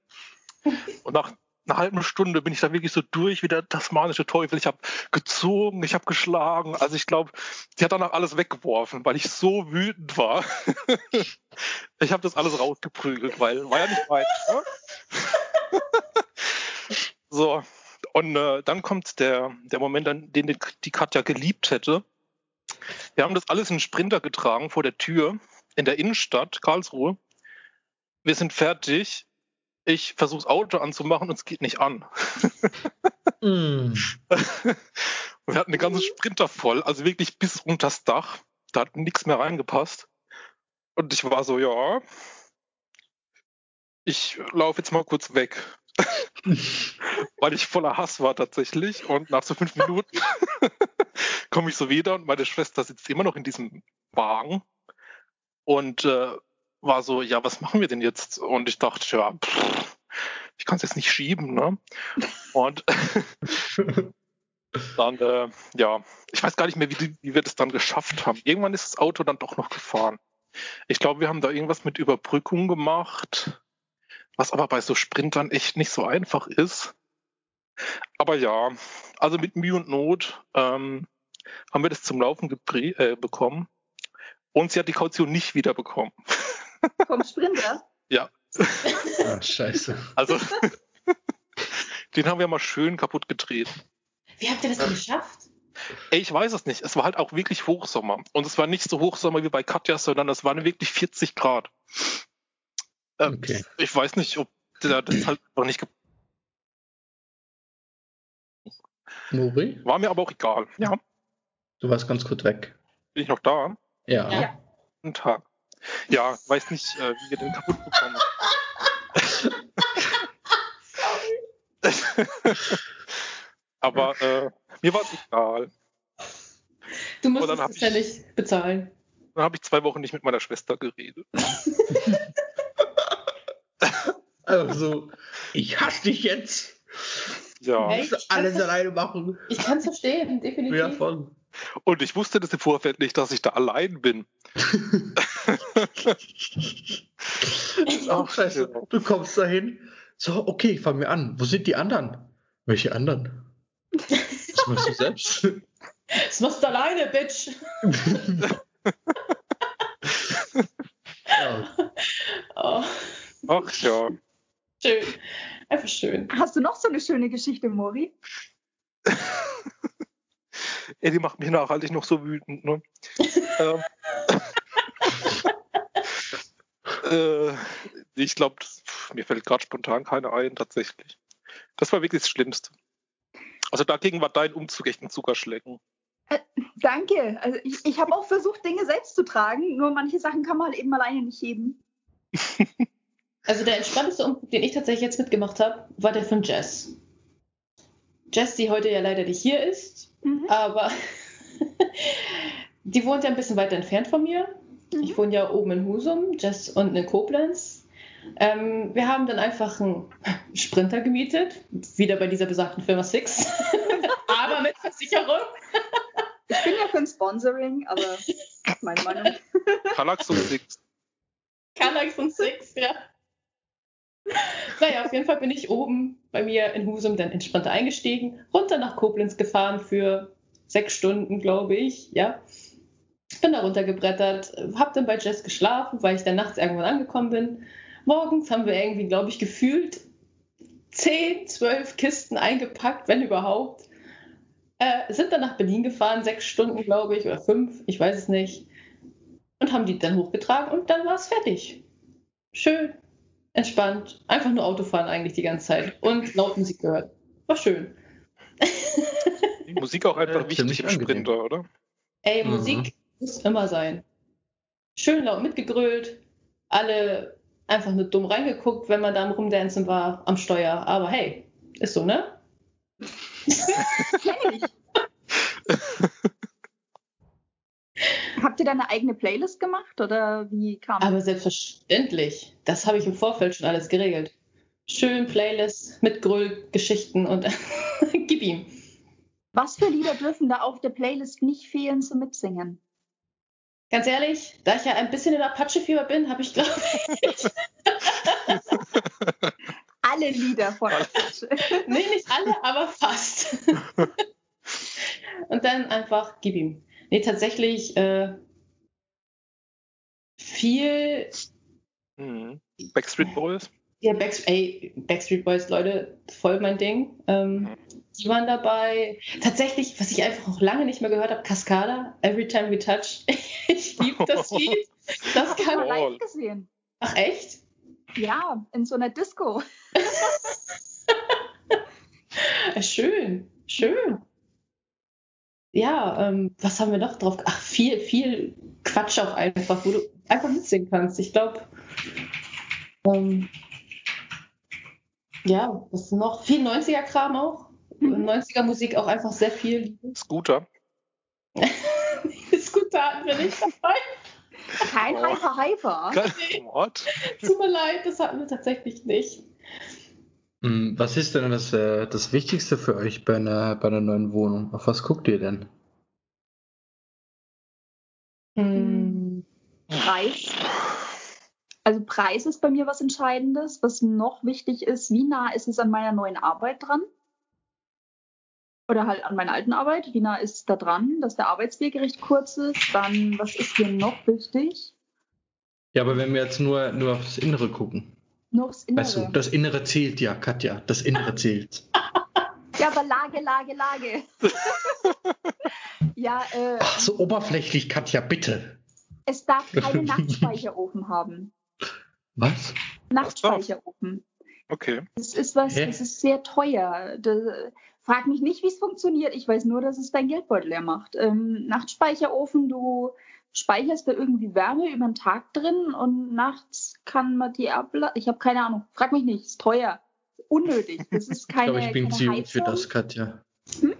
Und nach einer halben Stunde bin ich da wirklich so durch wie der tasmanische Teufel. Ich habe gezogen, ich habe geschlagen. Also ich glaube, die hat danach alles weggeworfen, weil ich so wütend war. ich habe das alles rausgeprügelt, weil war ja nicht weit. Ne? so, und äh, dann kommt der, der Moment, an den die Katja geliebt hätte. Wir haben das alles in Sprinter getragen vor der Tür in der Innenstadt Karlsruhe. Wir sind fertig. Ich versuche das Auto anzumachen und es geht nicht an. Mm. wir hatten den ganzen Sprinter voll, also wirklich bis unters Dach. Da hat nichts mehr reingepasst. Und ich war so, ja, ich laufe jetzt mal kurz weg. Weil ich voller Hass war tatsächlich. Und nach so fünf Minuten komme ich so wieder und meine Schwester sitzt immer noch in diesem Wagen und äh, war so, ja, was machen wir denn jetzt? Und ich dachte, ja, pff, ich kann es jetzt nicht schieben, ne? Und dann, äh, ja, ich weiß gar nicht mehr, wie, wie wir das dann geschafft haben. Irgendwann ist das Auto dann doch noch gefahren. Ich glaube, wir haben da irgendwas mit Überbrückung gemacht, was aber bei so Sprintern echt nicht so einfach ist. Aber ja, also mit Mühe und Not ähm, haben wir das zum Laufen äh, bekommen. Und sie hat die Kaution nicht wiederbekommen. Vom Sprinter? Ah, scheiße. Also, den haben wir mal schön kaputt getreten. Wie habt ihr das denn geschafft? Ey, ich weiß es nicht. Es war halt auch wirklich Hochsommer. Und es war nicht so Hochsommer wie bei Katja, sondern es waren wirklich 40 Grad. Ähm, Okay. Ich weiß nicht, ob der das halt noch nicht. Nuri, War mir aber auch egal. Ja, du warst ganz kurz weg. bin ich noch da? Ja. Ja. Guten Tag. Ja, weiß nicht, äh, wie wir den kaputt bekommen. aber äh, mir war es egal. Du hab es ja ich- nicht bezahlen. Dann habe ich zwei Wochen nicht mit meiner Schwester geredet. Also, ich hasse dich jetzt. Ja. Hey. Musst alles alleine machen. Ich kann es verstehen, definitiv. Ja, voll. Und ich wusste das im Vorfeld nicht, dass ich da allein bin. Ach, scheiße. Ja. Du kommst dahin. So, okay, fangen wir an. Wo sind die anderen? Welche anderen? Das machst du selbst. Das machst du alleine, Bitch. ja. Oh, Ach ja. schön. Einfach schön. Hast du noch so eine schöne Geschichte, Mori? Ey, die macht mich nachhaltig noch so wütend, ne? ähm, äh, ich glaube, mir fällt gerade spontan keine ein, tatsächlich. Das war wirklich das Schlimmste. Also dagegen war dein Umzug echt ein Zuckerschlecken. Danke. Also ich, ich habe auch versucht, Dinge selbst zu tragen, nur manche Sachen kann man halt eben alleine nicht heben. Also der entspannteste Umzug, den ich tatsächlich jetzt mitgemacht habe, war der von Jess. Jess, die heute ja leider nicht hier ist, Mhm. aber die wohnt ja ein bisschen weiter entfernt von mir. Ich Mhm. wohne ja oben in Husum, Jess unten in Koblenz. Ähm, wir haben dann einfach einen Sprinter gemietet, wieder bei dieser besagten Firma Six, aber mit Versicherung. Ich bin ja für ein Sponsoring, aber meine Meinung. Kallax und Six. Kallax und Six, ja. Naja, auf jeden Fall bin ich oben bei mir in Husum dann entspannter eingestiegen, runter nach Koblenz gefahren für sechs Stunden, glaube ich, ja. Bin da runtergebrettert, hab dann bei Jess geschlafen, weil ich dann nachts irgendwann angekommen bin. Morgens haben wir irgendwie, glaube ich, gefühlt 10, 12 Kisten eingepackt, wenn überhaupt. Äh, sind dann nach Berlin gefahren, sechs Stunden, glaube ich, oder fünf, ich weiß es nicht. Und haben die dann hochgetragen und dann war es fertig. Schön, entspannt, einfach nur Autofahren eigentlich die ganze Zeit und laut Musik gehört. War schön. Musik auch einfach wichtig im. Sprinter, oder? Ey, Mhm. Muss immer sein. Schön laut mitgegrölt, alle einfach nur dumm reingeguckt, wenn man da am Rumdancen war am Steuer. Aber hey, ist so, ne? Habt ihr da eine eigene Playlist gemacht oder wie kam Aber selbstverständlich, das habe ich im Vorfeld schon alles geregelt. Schön Playlist mit Gröll-Geschichten und gib ihm. Was für Lieder dürfen da auf der Playlist nicht fehlen zum Mitsingen? Ganz ehrlich, da ich ja ein bisschen in Apache-Fieber bin, habe ich, glaube ich, Alle Lieder von Apache. nee, nicht alle, aber fast. und dann einfach gib ihm. Nee, tatsächlich äh, viel Mhm. Backstreet Boys. Ja, Backstreet, ey, Backstreet Boys, Leute, voll mein Ding. Ähm, die waren dabei. Tatsächlich, was ich einfach noch lange nicht mehr gehört habe, Cascada, Every Time We Touch. ich liebe das Lied. Das ich kann. Jawohl. live gesehen. Ach, echt? Ja, in so einer Disco. Äh, Schön, schön. Ja, ähm, was haben wir noch drauf? Ach, viel, viel Quatsch auch einfach, wo du einfach mitsingen kannst. Ich glaube, ähm, ja, was noch? Viel 90er-Kram auch. Mhm. 90er-Musik auch einfach sehr viel. Scooter. Scooter bin ich dabei. Kein Oh. Hyper Hyper. What? Tut mir leid, das hatten wir tatsächlich nicht. Hm, Was ist denn das, äh, das Wichtigste für euch bei einer, bei einer neuen Wohnung? Auf was guckt ihr denn? Hm. Preis. Also Preis ist bei mir was Entscheidendes. Was noch wichtig ist, wie nah ist es an meiner neuen Arbeit dran? Oder halt an meiner alten Arbeit. Wie nah ist da dran, dass der Arbeitsweg recht kurz ist? Dann, was ist hier noch wichtig? Ja, aber wenn wir jetzt nur, nur aufs Innere gucken. Noch das Innere. Weißt du, das Innere zählt ja, Katja. Das Innere zählt. Ja, aber Lage, Lage, Lage. ja, äh, Ach, so oberflächlich, Katja, bitte. es darf keinen Nachtspeicherofen haben. Was? Nachtspeicherofen. Okay. Das ist was, Hä? das ist sehr teuer. Frag mich nicht, wie es funktioniert. Ich weiß nur, dass es dein Geldbeutel leer macht. Ähm, Nachtspeicherofen, du speicherst da irgendwie Wärme über den Tag drin und nachts kann man die abladen. Ich habe keine Ahnung. Frag mich nicht. Ist teuer. Unnötig. Das ist Ich keine, glaube, ich bin zu jung für das, Katja. Hm?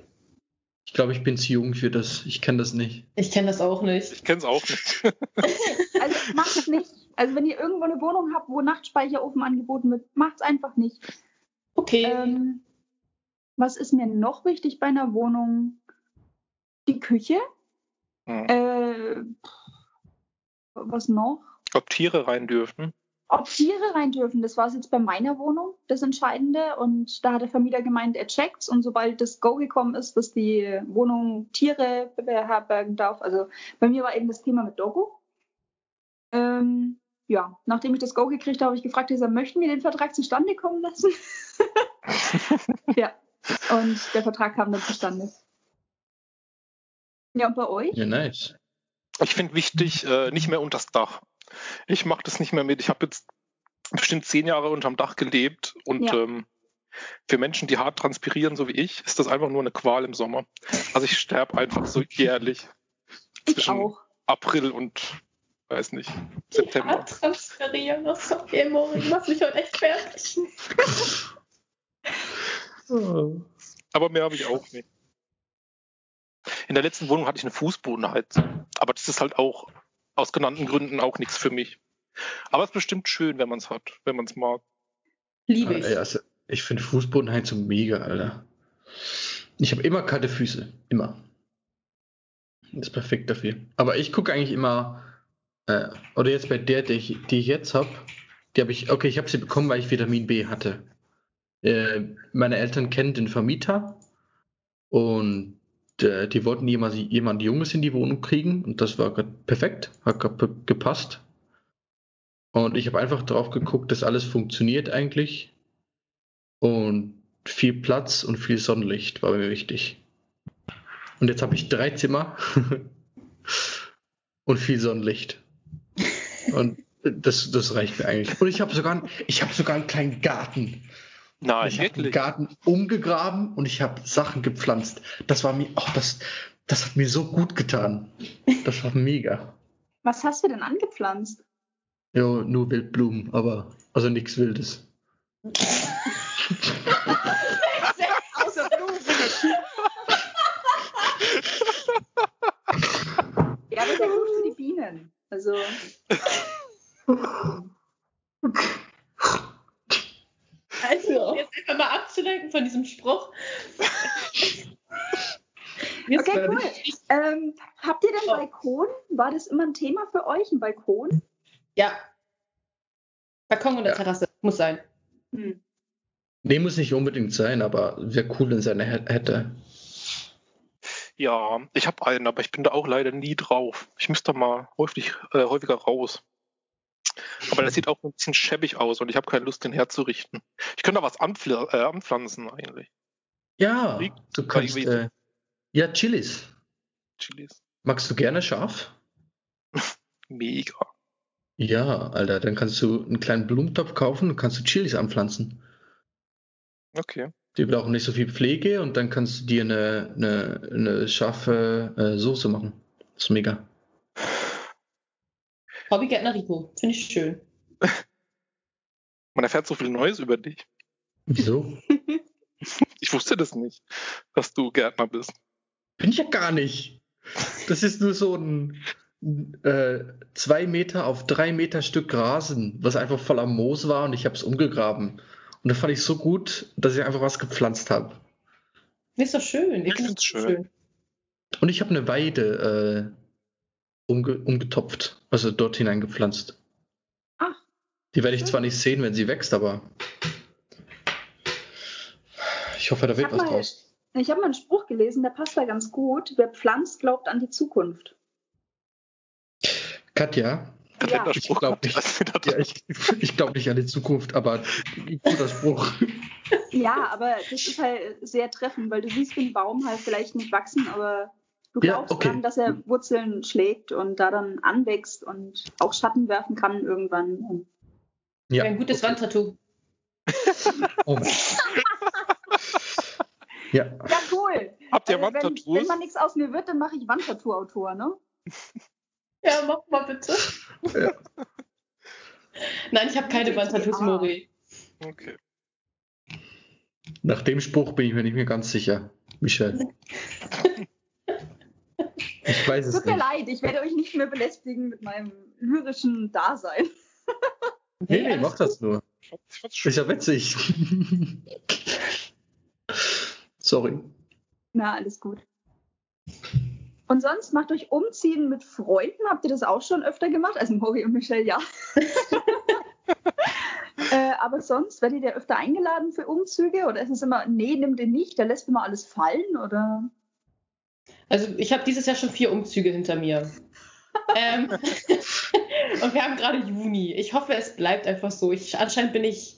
Ich glaube, ich bin zu jung für das. Ich kenne das nicht. Ich kenne das auch nicht. Ich kenne es auch nicht. Also macht's nicht. Also wenn ihr irgendwo eine Wohnung habt, wo Nachtspeicherofen angeboten wird, macht's einfach nicht. Okay. Ähm, was ist mir noch wichtig bei einer Wohnung? Die Küche. Hm. Äh, was noch? Ob Tiere rein dürfen? Ob Tiere rein dürfen, das war es jetzt bei meiner Wohnung das Entscheidende. Und da hat der Vermieter gemeint, er checkt's. Und sobald das Go gekommen ist, dass die Wohnung Tiere beherbergen darf, also bei mir war eben das Thema mit Dogo. Ähm, ja, nachdem ich das Go gekriegt habe, habe ich gefragt, möchten wir den Vertrag zustande kommen lassen? ja, und der Vertrag kam dann zustande. Ja, und bei euch? Ja, nice. Ich finde wichtig, äh, nicht mehr unters Dach. Ich mache das nicht mehr mit. Ich habe jetzt bestimmt zehn Jahre unterm Dach gelebt und Ja. ähm, für Menschen, die hart transpirieren, so wie ich, ist das einfach nur eine Qual im Sommer. Also ich sterbe einfach so jährlich Ich zwischen auch. April und, weiß nicht, September. Transferieren. Das okay, Mori, du machst mich heute echt fertig. Aber mehr habe ich auch nicht. In der letzten Wohnung hatte ich eine Fußbodenheizung. Aber das ist halt auch aus genannten Gründen auch nichts für mich. Aber es ist bestimmt schön, wenn man es hat, wenn man es mag. Liebe ich. Ey, also, ich finde Fußbodenheizung mega, Alter. Ich habe immer kalte Füße. Immer. Das ist perfekt dafür. Aber ich gucke eigentlich immer, äh, oder jetzt bei der, die ich, die ich jetzt habe, die habe ich, okay, ich habe sie bekommen, weil ich Vitamin B hatte. Äh, meine Eltern kennen den Vermieter und äh, die wollten jemand, jemand Junges in die Wohnung kriegen und das war perfekt, hat gepasst. Und ich habe einfach drauf geguckt, dass alles funktioniert eigentlich. Und viel Platz und viel Sonnenlicht war mir wichtig. Und jetzt habe ich drei Zimmer und viel Sonnenlicht. Und das, das reicht mir eigentlich. Und ich habe sogar, habe sogar einen kleinen Garten. Nein, ich habe den. Garten umgegraben und ich habe Sachen gepflanzt. Das war mir, oh, das, das hat mir so gut getan. Das war mega. Was hast du denn angepflanzt? Ja, nur Wildblumen, aber also nichts Wildes. Außer Blumen. ja, das ist ja gut für die Bienen. Also, Also, jetzt einfach mal abzulenken von diesem Spruch. Jetzt okay, cool. Ähm, habt ihr denn Oh. Balkon? War das immer ein Thema für euch, ein Balkon? Ja. Balkon oder Ja. Terrasse. Muss sein. Hm. Nee, muss nicht unbedingt sein, aber wäre cool, wenn es eine hä- hätte. Ja, ich habe einen, aber ich bin da auch leider nie drauf. Ich müsste mal häufig, äh, häufiger raus. Aber der sieht auch ein bisschen schäbig aus und ich habe keine Lust, den herzurichten. Ich könnte da was anpfl äh, anpflanzen eigentlich. Ja, du kannst. Äh, ja, Chilis. Chilis. Magst du gerne scharf? Mega. Ja, Alter, dann kannst du einen kleinen Blumentopf kaufen und kannst du Chilis anpflanzen. Okay. Die brauchen nicht so viel Pflege und dann kannst du dir eine, eine, eine scharfe äh, Soße machen. Das ist mega. Hobbygärtner Rico. Finde ich schön. Man erfährt so viel Neues über dich. Wieso? Ich wusste das nicht, dass du Gärtner bist. Bin ich ja gar nicht. Das ist nur so ein äh, zwei Meter auf drei Meter Stück Rasen, was einfach voller Moos war und ich habe es umgegraben. Und das fand ich so gut, dass ich einfach was gepflanzt habe. Ist doch schön. Ich finde es schön. Und ich habe eine Weide äh, umge umgetopft, also dort hineingepflanzt. Ach. Die werde ich zwar nicht sehen, wenn sie wächst, aber ich hoffe, da wird was mal, draus. Ich habe mal einen Spruch gelesen, der passt da ganz gut. Wer pflanzt, glaubt an die Zukunft. Katja, Kalenderspruch ich glaub kommt nicht. ja, ich, ich glaube nicht an die Zukunft, aber guter Spruch. Ja, aber das ist halt sehr treffend, weil du siehst den Baum halt vielleicht nicht wachsen, aber du Ja, glaubst okay. dran, dass er Wurzeln schlägt und da dann anwächst und auch Schatten werfen kann irgendwann. Ja, Ein gutes okay. Wandtattoo. Oh. ja, ja, cool. Habt ihr Also wenn, Wandtattoos? wenn man nichts aus mir wird, dann mache ich Wandtattoo-Autor, ne? Ja, mach mal bitte. Ja. Nein, ich habe keine Wandtattoos, Mori. Okay. nach dem Spruch bin ich mir nicht mehr ganz sicher, Michelle. Ich weiß es Tut mir nicht. leid, ich werde euch nicht mehr belästigen mit meinem lyrischen Dasein. Nee, nee, mach das nur. Ist ja witzig. Sorry. Na, alles gut. Und sonst macht euch Umziehen mit Freunden. Habt ihr das auch schon öfter gemacht? Also Mori und Michelle, ja. äh, aber sonst, werdet ihr öfter eingeladen für Umzüge? Oder ist es immer, nee, nimm den nicht, der lässt immer alles fallen? Oder? Also ich habe dieses Jahr schon vier Umzüge hinter mir. ähm, und wir haben gerade Juni. Ich hoffe, es bleibt einfach so. Ich, anscheinend bin ich.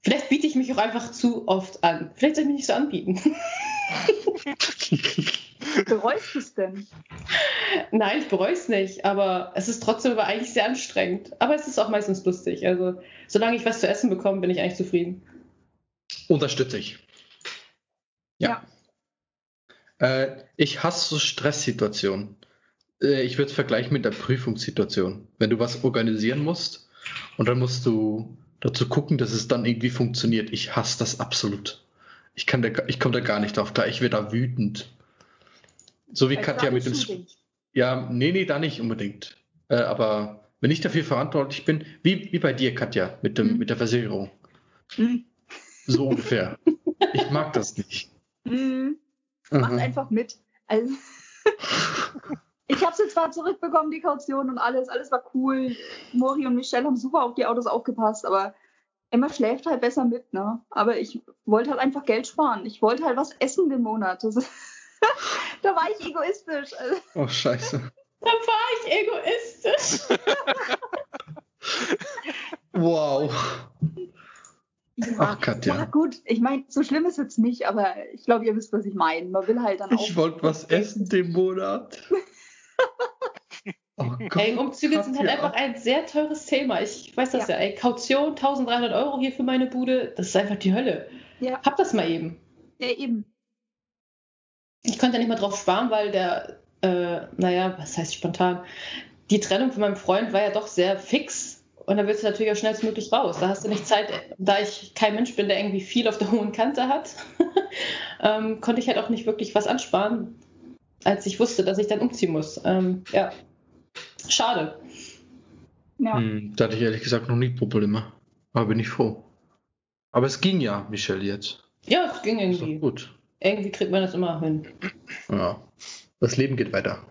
Vielleicht biete ich mich auch einfach zu oft an. Vielleicht soll ich mich nicht so anbieten. Bereust du es denn? Nein, ich bereue es nicht, aber es ist trotzdem aber eigentlich sehr anstrengend. Aber es ist auch meistens lustig. Also, solange ich was zu essen bekomme, bin ich eigentlich zufrieden. Unterstütze ich. Ja. Äh, ich hasse so Stresssituationen. Äh, ich würde es vergleichen mit der Prüfungssituation. Wenn du was organisieren musst und dann musst du dazu gucken, dass es dann irgendwie funktioniert. Ich hasse das absolut. Ich, kann da, ich komme da gar nicht drauf klar. Ich werde da wütend. So wie Bei Katja mit dem. Ja, nee, nee, da nicht unbedingt. Äh, aber wenn ich dafür verantwortlich bin, wie, wie bei dir, Katja, mit, dem, Mhm. mit der Versicherung. Hm. So ungefähr. ich mag das nicht. Hm. Macht Mhm. einfach mit. Also, ich habe sie zwar zurückbekommen, die Kaution und alles, alles war cool. Mori und Michelle haben super auf die Autos aufgepasst, aber Emma schläft halt besser mit, ne? Aber ich wollte halt einfach Geld sparen. Ich wollte halt was essen den Monat. Ist da war ich egoistisch. Oh, scheiße. Da war ich egoistisch. Wow. Ja, Ach, Katja. ja, gut. Ich meine, so schlimm ist es nicht, aber ich glaube, ihr wisst, was ich meine. Man will halt dann auch. Ich wollte was essen den Monat. Oh Gott. Ey, Umzüge sind halt Katja. einfach ein sehr teures Thema. Ich weiß das ja. Ey, Kaution 1300 Euro hier für meine Bude, das ist einfach die Hölle. Ja. Hab das mal eben. Ja, eben. Ich konnte ja nicht mal drauf sparen, weil der, äh, naja, was heißt spontan? Die Trennung von meinem Freund war ja doch sehr fix. Und da willst du natürlich auch schnellstmöglich raus. Da hast du nicht Zeit, da ich kein Mensch bin, der irgendwie viel auf der hohen Kante hat, ähm, konnte ich halt auch nicht wirklich was ansparen, als ich wusste, dass ich dann umziehen muss. Ähm, ja, schade. Ja. Hm, da hatte ich ehrlich gesagt noch nie Probleme. Aber bin ich froh. Aber es ging ja, Michelle, jetzt. Ja, es ging Ist irgendwie. gut. Irgendwie kriegt man das immer hin. Ja. Das Leben geht weiter.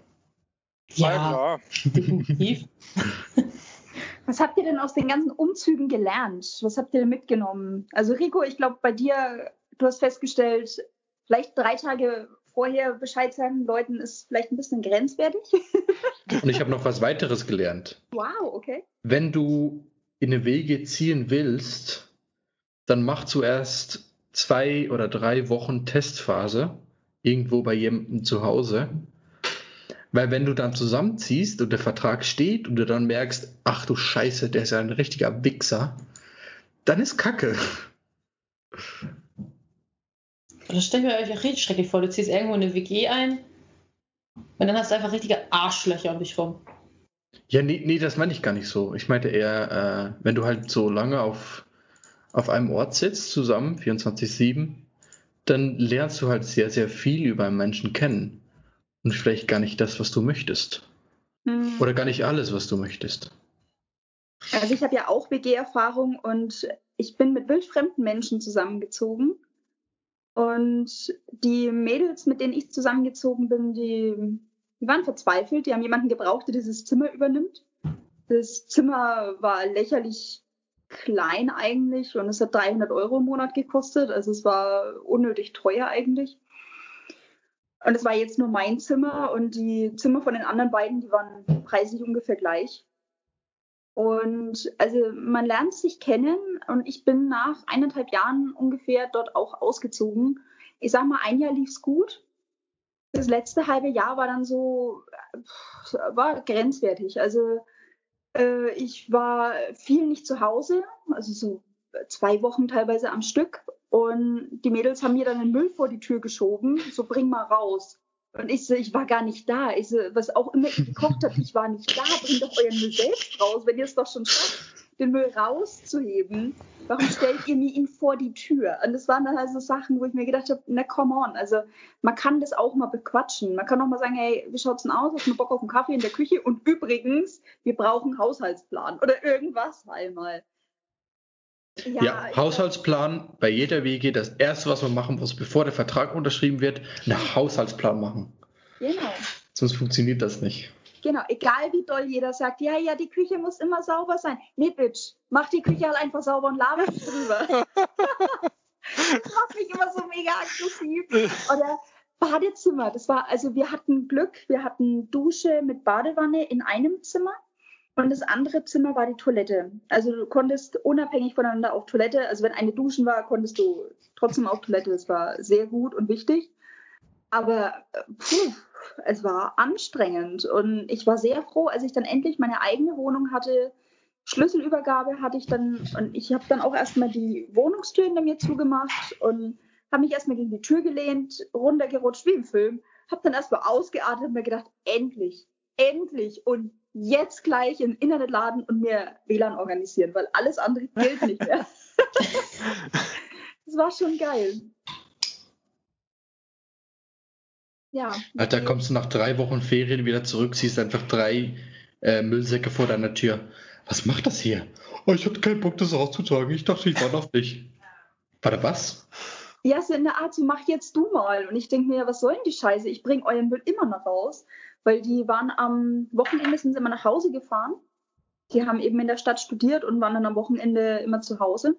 Ja, klar. definitiv. Was habt ihr denn aus den ganzen Umzügen gelernt? Was habt ihr denn mitgenommen? Also Rico, ich glaube bei dir, du hast festgestellt, vielleicht drei Tage vorher Bescheid sagen Leuten ist vielleicht ein bisschen grenzwertig. Und ich habe noch was weiteres gelernt. Wow, okay. Wenn du in eine Wege ziehen willst, dann mach zuerst zwei oder drei Wochen Testphase irgendwo bei jemandem zu Hause. Weil wenn du dann zusammenziehst und der Vertrag steht und du dann merkst, ach du Scheiße, der ist ja ein richtiger Wichser, dann ist Kacke. Das stelle ich mir euch auch richtig schrecklich vor. Du ziehst irgendwo in eine WG ein und dann hast du einfach richtige Arschlöcher um dich rum. Ja, nee, nee, das meine ich gar nicht so. Ich meinte eher, äh, wenn du halt so lange auf, auf einem Ort sitzt, zusammen, 24-7, dann lernst du halt sehr, sehr viel über einen Menschen kennen. Und vielleicht gar nicht das, was du möchtest. Hm. Oder gar nicht alles, was du möchtest. Also ich habe ja auch WG-Erfahrung und ich bin mit wildfremden Menschen zusammengezogen. Und die Mädels, mit denen ich zusammengezogen bin, die, die waren verzweifelt. Die haben jemanden gebraucht, der dieses Zimmer übernimmt. Das Zimmer war lächerlich klein eigentlich und es hat 300 Euro im Monat gekostet. Also es war unnötig teuer eigentlich. Und es war jetzt nur mein Zimmer und die Zimmer von den anderen beiden, die waren preislich ungefähr gleich. Und also man lernt sich kennen und ich bin nach eineinhalb Jahren ungefähr dort auch ausgezogen. Ich sag mal, ein Jahr lief's gut. Das letzte halbe Jahr war dann so, war grenzwertig. Also äh, ich war viel nicht zu Hause, also so zwei Wochen teilweise am Stück. Und die Mädels haben mir dann den Müll vor die Tür geschoben, so bring mal raus. Und ich ich war gar nicht da. Ich so, was auch immer ihr gekocht habt, ich war nicht da. Bringt doch euren Müll selbst raus, wenn ihr es doch schon schafft, den Müll rauszuheben. Warum stellt ihr mir ihn vor die Tür? Und das waren dann also Sachen, wo ich mir gedacht habe, na come on. Also man kann das auch mal bequatschen. Man kann auch mal sagen, hey, wie schaut's denn aus? Hast du Bock auf einen Kaffee in der Küche? Und übrigens, wir brauchen einen Haushaltsplan oder irgendwas einmal. Ja, ja Haushaltsplan bei jeder WG. Das erste, was man machen muss, bevor der Vertrag unterschrieben wird, einen Haushaltsplan machen. Genau. Sonst funktioniert das nicht. Genau, egal wie doll jeder sagt, ja, ja, die Küche muss immer sauber sein. Nee, Bitch, mach die Küche halt einfach sauber und laber drüber. das macht mich immer so mega aggressiv. Oder Badezimmer, das war, also wir hatten Glück, wir hatten Dusche mit Badewanne in einem Zimmer und das andere Zimmer war die Toilette. Also du konntest unabhängig voneinander auf Toilette, also wenn eine Duschen war, konntest du trotzdem auf Toilette. Das war sehr gut und wichtig. Aber puh, es war anstrengend und ich war sehr froh, als ich dann endlich meine eigene Wohnung hatte. Schlüsselübergabe hatte ich dann und ich habe dann auch erstmal die Wohnungstür hinter mir zugemacht und habe mich erstmal gegen die Tür gelehnt, runtergerutscht wie im Film, habe dann erstmal ausgeatmet und mir gedacht, endlich, endlich und jetzt gleich in Internet laden und mir WLAN organisieren, weil alles andere gilt nicht mehr. das war schon geil. Ja. Alter, kommst du nach drei Wochen Ferien wieder zurück, siehst einfach drei äh, Müllsäcke vor deiner Tür. Was macht das hier? Oh, ich hatte keinen Bock, das auszutragen. Ich dachte, ich warte auf dich. Warte, was? Ja, so in der Art, so mach jetzt du mal. Und ich denke mir, was soll denn die Scheiße? Ich bringe euren Müll immer noch raus weil die waren am Wochenende sind sie immer nach Hause gefahren. Die haben eben in der Stadt studiert und waren dann am Wochenende immer zu Hause.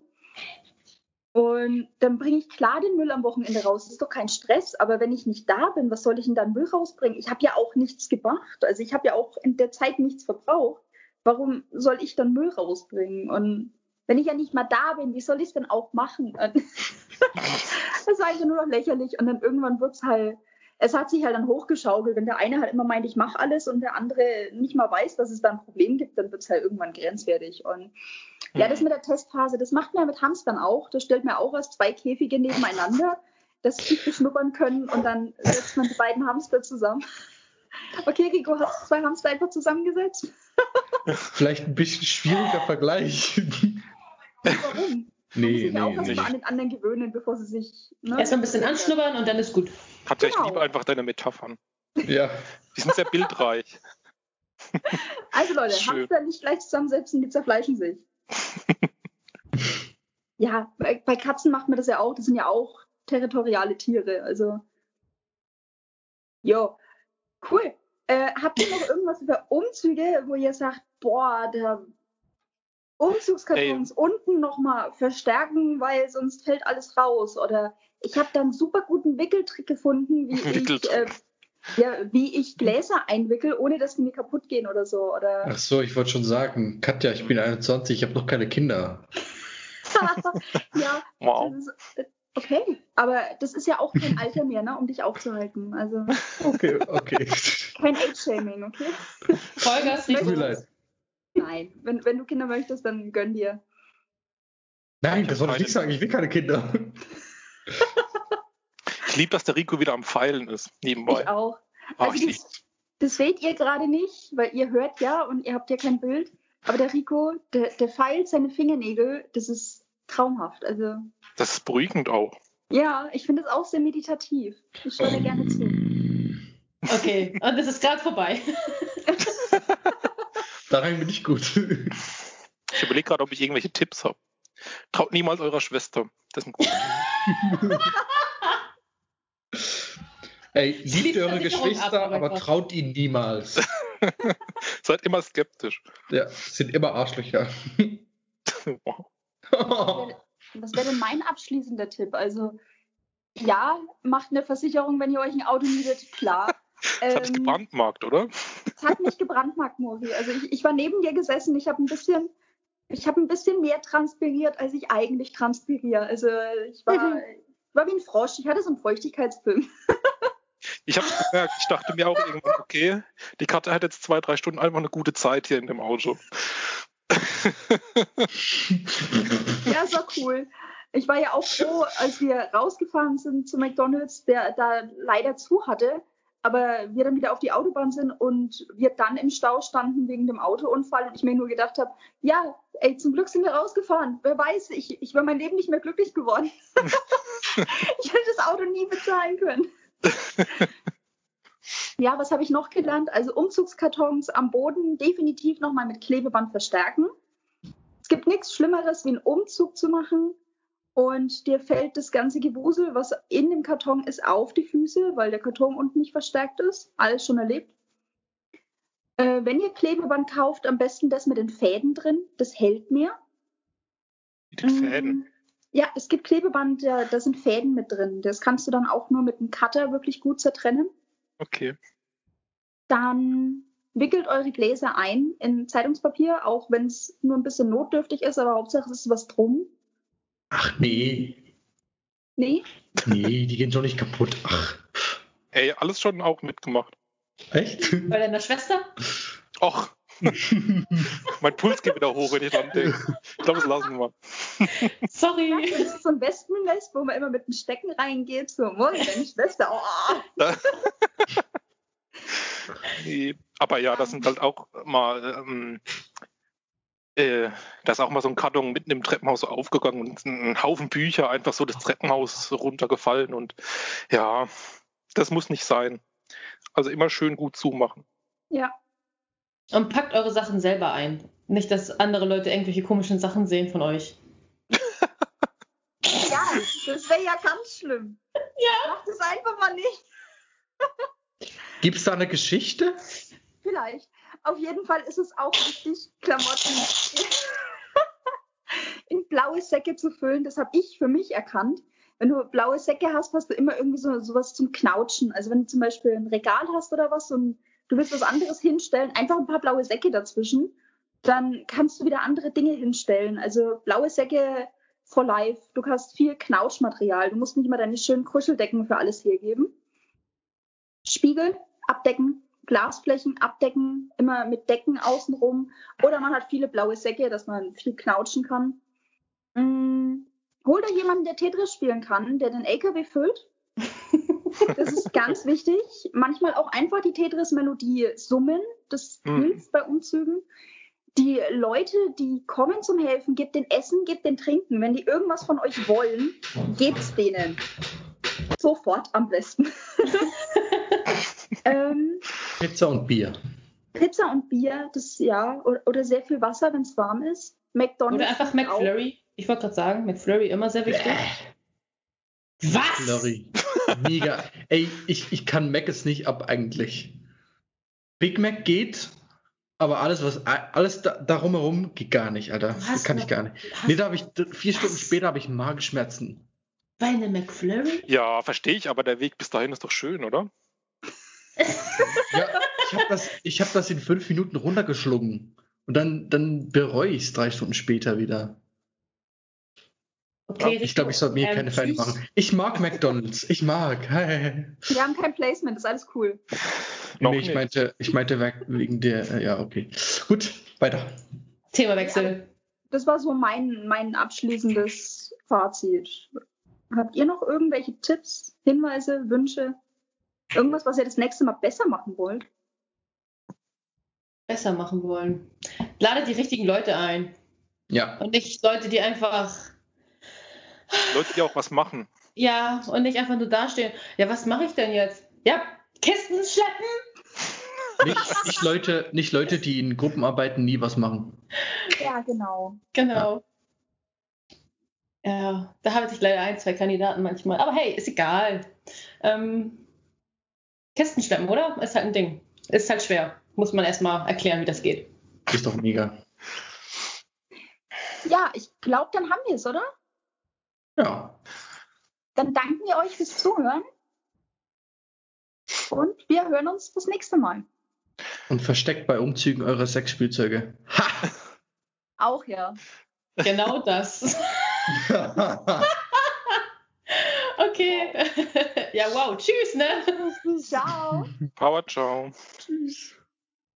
Und dann bringe ich klar den Müll am Wochenende raus. Das ist doch kein Stress. Aber wenn ich nicht da bin, was soll ich denn dann Müll rausbringen? Ich habe ja auch nichts gemacht. Also ich habe ja auch in der Zeit nichts verbraucht. Warum soll ich dann Müll rausbringen? Und wenn ich ja nicht mal da bin, wie soll ich es denn auch machen? das war einfach nur noch lächerlich. Und dann irgendwann wird es halt es hat sich halt dann hochgeschaukelt. Wenn der eine halt immer meint, ich mache alles und der andere nicht mal weiß, dass es da ein Problem gibt, dann wird es halt irgendwann grenzwertig. Und ja, mhm. das mit der Testphase, das macht man ja mit Hamstern auch. Das stellt mir auch erst zwei Käfige nebeneinander, dass sie beschnuppern können und dann setzt man die beiden Hamster zusammen. Okay, Rico, hast du zwei Hamster einfach zusammengesetzt? Vielleicht ein bisschen schwieriger Vergleich. Warum? Nee, sich nee, auch erstmal an den anderen gewöhnen, bevor sie sich. Ne? Erst ein bisschen anschnuppern und dann ist gut. Katja, genau. ich liebe einfach deine Metaphern. Ja. Die sind sehr bildreich. Also Leute, Hamster nicht gleich zusammensetzen, die zerfleischen sich. ja, bei, bei Katzen macht man das ja auch. Das sind ja auch territoriale Tiere. Also. Jo. Cool. Äh, habt ihr noch irgendwas über Umzüge, wo ihr sagt, boah, da Umzugskartons Ey. unten nochmal verstärken, weil sonst fällt alles raus. Oder ich habe da einen super guten Wickeltrick gefunden, wie ich, äh, ja, wie ich Gläser einwickel, ohne dass die mir kaputt gehen oder so. Oder Ach so, ich wollte schon sagen, Katja, ich bin 21, ich habe noch keine Kinder. ja, wow. Ist, okay, aber das ist ja auch kein Alter mehr, ne, um dich aufzuhalten. Also okay, okay. Kein Age-Shaming, okay? Vollgas, nicht leid. Nein, wenn, wenn du Kinder möchtest, dann gönn dir. Nein, das wollte ich nicht sagen. Ich will keine Kinder. Ich liebe, dass der Rico wieder am Pfeilen ist, nebenbei. Ich auch. Ah, also oh, ich das, das seht ihr gerade nicht, weil ihr hört ja und ihr habt ja kein Bild. Aber der Rico, der, der feilt seine Fingernägel, das ist traumhaft. Also, das ist beruhigend auch. Ja, ich finde es auch sehr meditativ. Ich schaue dir gerne zu. Okay, und es ist gerade vorbei. Daran bin ich gut. Ich überlege gerade, ob ich irgendwelche Tipps habe. Traut niemals eurer Schwester. Das ist ein gut. Ey, liebt eure Geschwister, ab, aber traut ihnen niemals. Seid immer skeptisch. Ja, sind immer Arschlöcher. wow. Was wäre denn mein abschließender Tipp? Also, ja, macht eine Versicherung, wenn ihr euch ein Auto mietet, klar. Das ähm, habe ich gebrandmarkt, oder? es hat mich gebrandmarkt, Mori. Also ich, ich war neben dir gesessen, ich habe ein bisschen, ich habe ein bisschen mehr transpiriert, als ich eigentlich transpiriere. Also ich war, Mhm. ich war wie ein Frosch, ich hatte so einen Feuchtigkeitsfilm. Ich habe gemerkt, ich dachte mir auch irgendwann, okay, die Karte hat jetzt zwei, drei Stunden einfach eine gute Zeit hier in dem Auto. Ja, es war cool. Ich war ja auch froh, als wir rausgefahren sind zu McDonalds, der da leider zu hatte, aber wir dann wieder auf die Autobahn sind und wir dann im Stau standen wegen dem Autounfall und ich mir nur gedacht habe, ja, ey, zum Glück sind wir rausgefahren. Wer weiß, ich, ich wäre mein Leben nicht mehr glücklich geworden. ich hätte das Auto nie bezahlen können. Ja, was habe ich noch gelernt? Also Umzugskartons am Boden definitiv nochmal mit Klebeband verstärken. Es gibt nichts Schlimmeres, wie einen Umzug zu machen und dir fällt das ganze Gewusel, was in dem Karton ist, auf die Füße, weil der Karton unten nicht verstärkt ist. Alles schon erlebt. Äh, wenn ihr Klebeband kauft, am besten das mit den Fäden drin. Das hält mehr. Mit den Fäden. Mm, Ja, es gibt Klebeband, da, da sind Fäden mit drin. Das kannst du dann auch nur mit einem Cutter wirklich gut zertrennen. Okay. Dann wickelt eure Gläser ein in Zeitungspapier, auch wenn es nur ein bisschen notdürftig ist, aber Hauptsache es ist was drum. Ach nee. Nee? Nee, die gehen schon nicht kaputt. Ach. Ey, alles schon auch mitgemacht. Echt? Bei deiner Schwester? Och, mein Puls geht wieder hoch, wenn ich dran denke. Ich glaube, das lassen wir. Sorry. Das ist so ein Wespennest, wo man immer mit dem Stecken reingeht, so, morgen deine Schwester. Oh. Nee. Aber ja, das sind halt auch mal, ähm, äh, da ist auch mal so ein Karton mitten im Treppenhaus aufgegangen und ein Haufen Bücher einfach so das Treppenhaus runtergefallen und ja, das muss nicht sein. Also immer schön gut zumachen. Ja, Und packt eure Sachen selber ein. Nicht, dass andere Leute irgendwelche komischen Sachen sehen von euch. ja, das wäre ja ganz schlimm. Ja. Macht es einfach mal nicht. Gibt's da eine Geschichte? Vielleicht. Auf jeden Fall ist es auch wichtig, Klamotten in blaue Säcke zu füllen. Das habe ich für mich erkannt. Wenn du blaue Säcke hast, hast du immer irgendwie so sowas zum Knautschen. Also wenn du zum Beispiel ein Regal hast oder was und du willst was anderes hinstellen, einfach ein paar blaue Säcke dazwischen, dann kannst du wieder andere Dinge hinstellen. Also blaue Säcke for life. Du hast viel Knautschmaterial. Du musst nicht immer deine schönen Kuscheldecken für alles hergeben. Spiegel abdecken, Glasflächen abdecken, immer mit Decken außenrum. Oder man hat viele blaue Säcke, dass man viel knautschen kann. Mm, hol dir jemanden, der Tetris spielen kann, der den LKW füllt. Das ist ganz wichtig. Manchmal auch einfach die Tetris-Melodie summen. Das Mhm. hilft bei Umzügen. Die Leute, die kommen zum Helfen, gebt den Essen, gebt den Trinken. Wenn die irgendwas von euch wollen, gebt's denen. Sofort am besten. ähm, Pizza und Bier. Pizza und Bier, das ja, oder, oder sehr viel Wasser, wenn es warm ist. McDonald's. Oder einfach auch. McFlurry. Ich wollte gerade sagen, McFlurry immer sehr wichtig. Was? Flurry. Mega. Ey, ich, ich kann Mac es nicht ab eigentlich. Big Mac geht, aber alles, was alles da, darum herum geht gar nicht, Alter. Hast kann ich gar nicht. Nee, da habe ich vier Stunden Was? später habe ich Magenschmerzen. bei einer McFlurry? Ja, verstehe ich, aber der Weg bis dahin ist doch schön, oder? Ja, ich habe das, ich hab das in fünf Minuten runtergeschlungen. Und dann, dann bereue ich es drei Stunden später wieder. Okay, Ich glaube, ich sollte mir ähm, keine Feinde machen. Ich mag McDonalds. Ich mag. Hey. Wir haben kein Placement, das ist alles cool. Noch Nee, ich nicht. meinte, ich meinte weg- wegen der. äh, Ja, okay. Gut, weiter. Themawechsel. Das war so mein, mein abschließendes Fazit. Habt ihr noch irgendwelche Tipps, Hinweise, Wünsche? Irgendwas, was ihr das nächste Mal besser machen wollt? Besser machen wollen. Ladet die richtigen Leute ein. Ja. Und nicht Leute, die einfach, Leute, die auch was machen. ja, und nicht einfach nur dastehen. Ja, was mache ich denn jetzt? Ja, Kisten schleppen? Nicht, nicht, Leute, nicht Leute, die in Gruppenarbeiten nie was machen. Ja, genau. Genau. Ja, da habe ich leider ein, zwei Kandidaten manchmal. Aber hey, ist egal. Ähm, Kisten schleppen, oder? Ist halt ein Ding. Ist halt schwer. Muss man erstmal erklären, wie das geht. Ist doch mega. Ja, ich glaube, dann haben wir es, oder? Ja. Dann danken wir euch fürs Zuhören. Und wir hören uns das nächste Mal. Und versteckt bei Umzügen eure Sexspielzeuge. Ha! Auch ja. Genau das. okay. ja, wow. Tschüss, ne? Ciao. Power, ciao. Tschüss.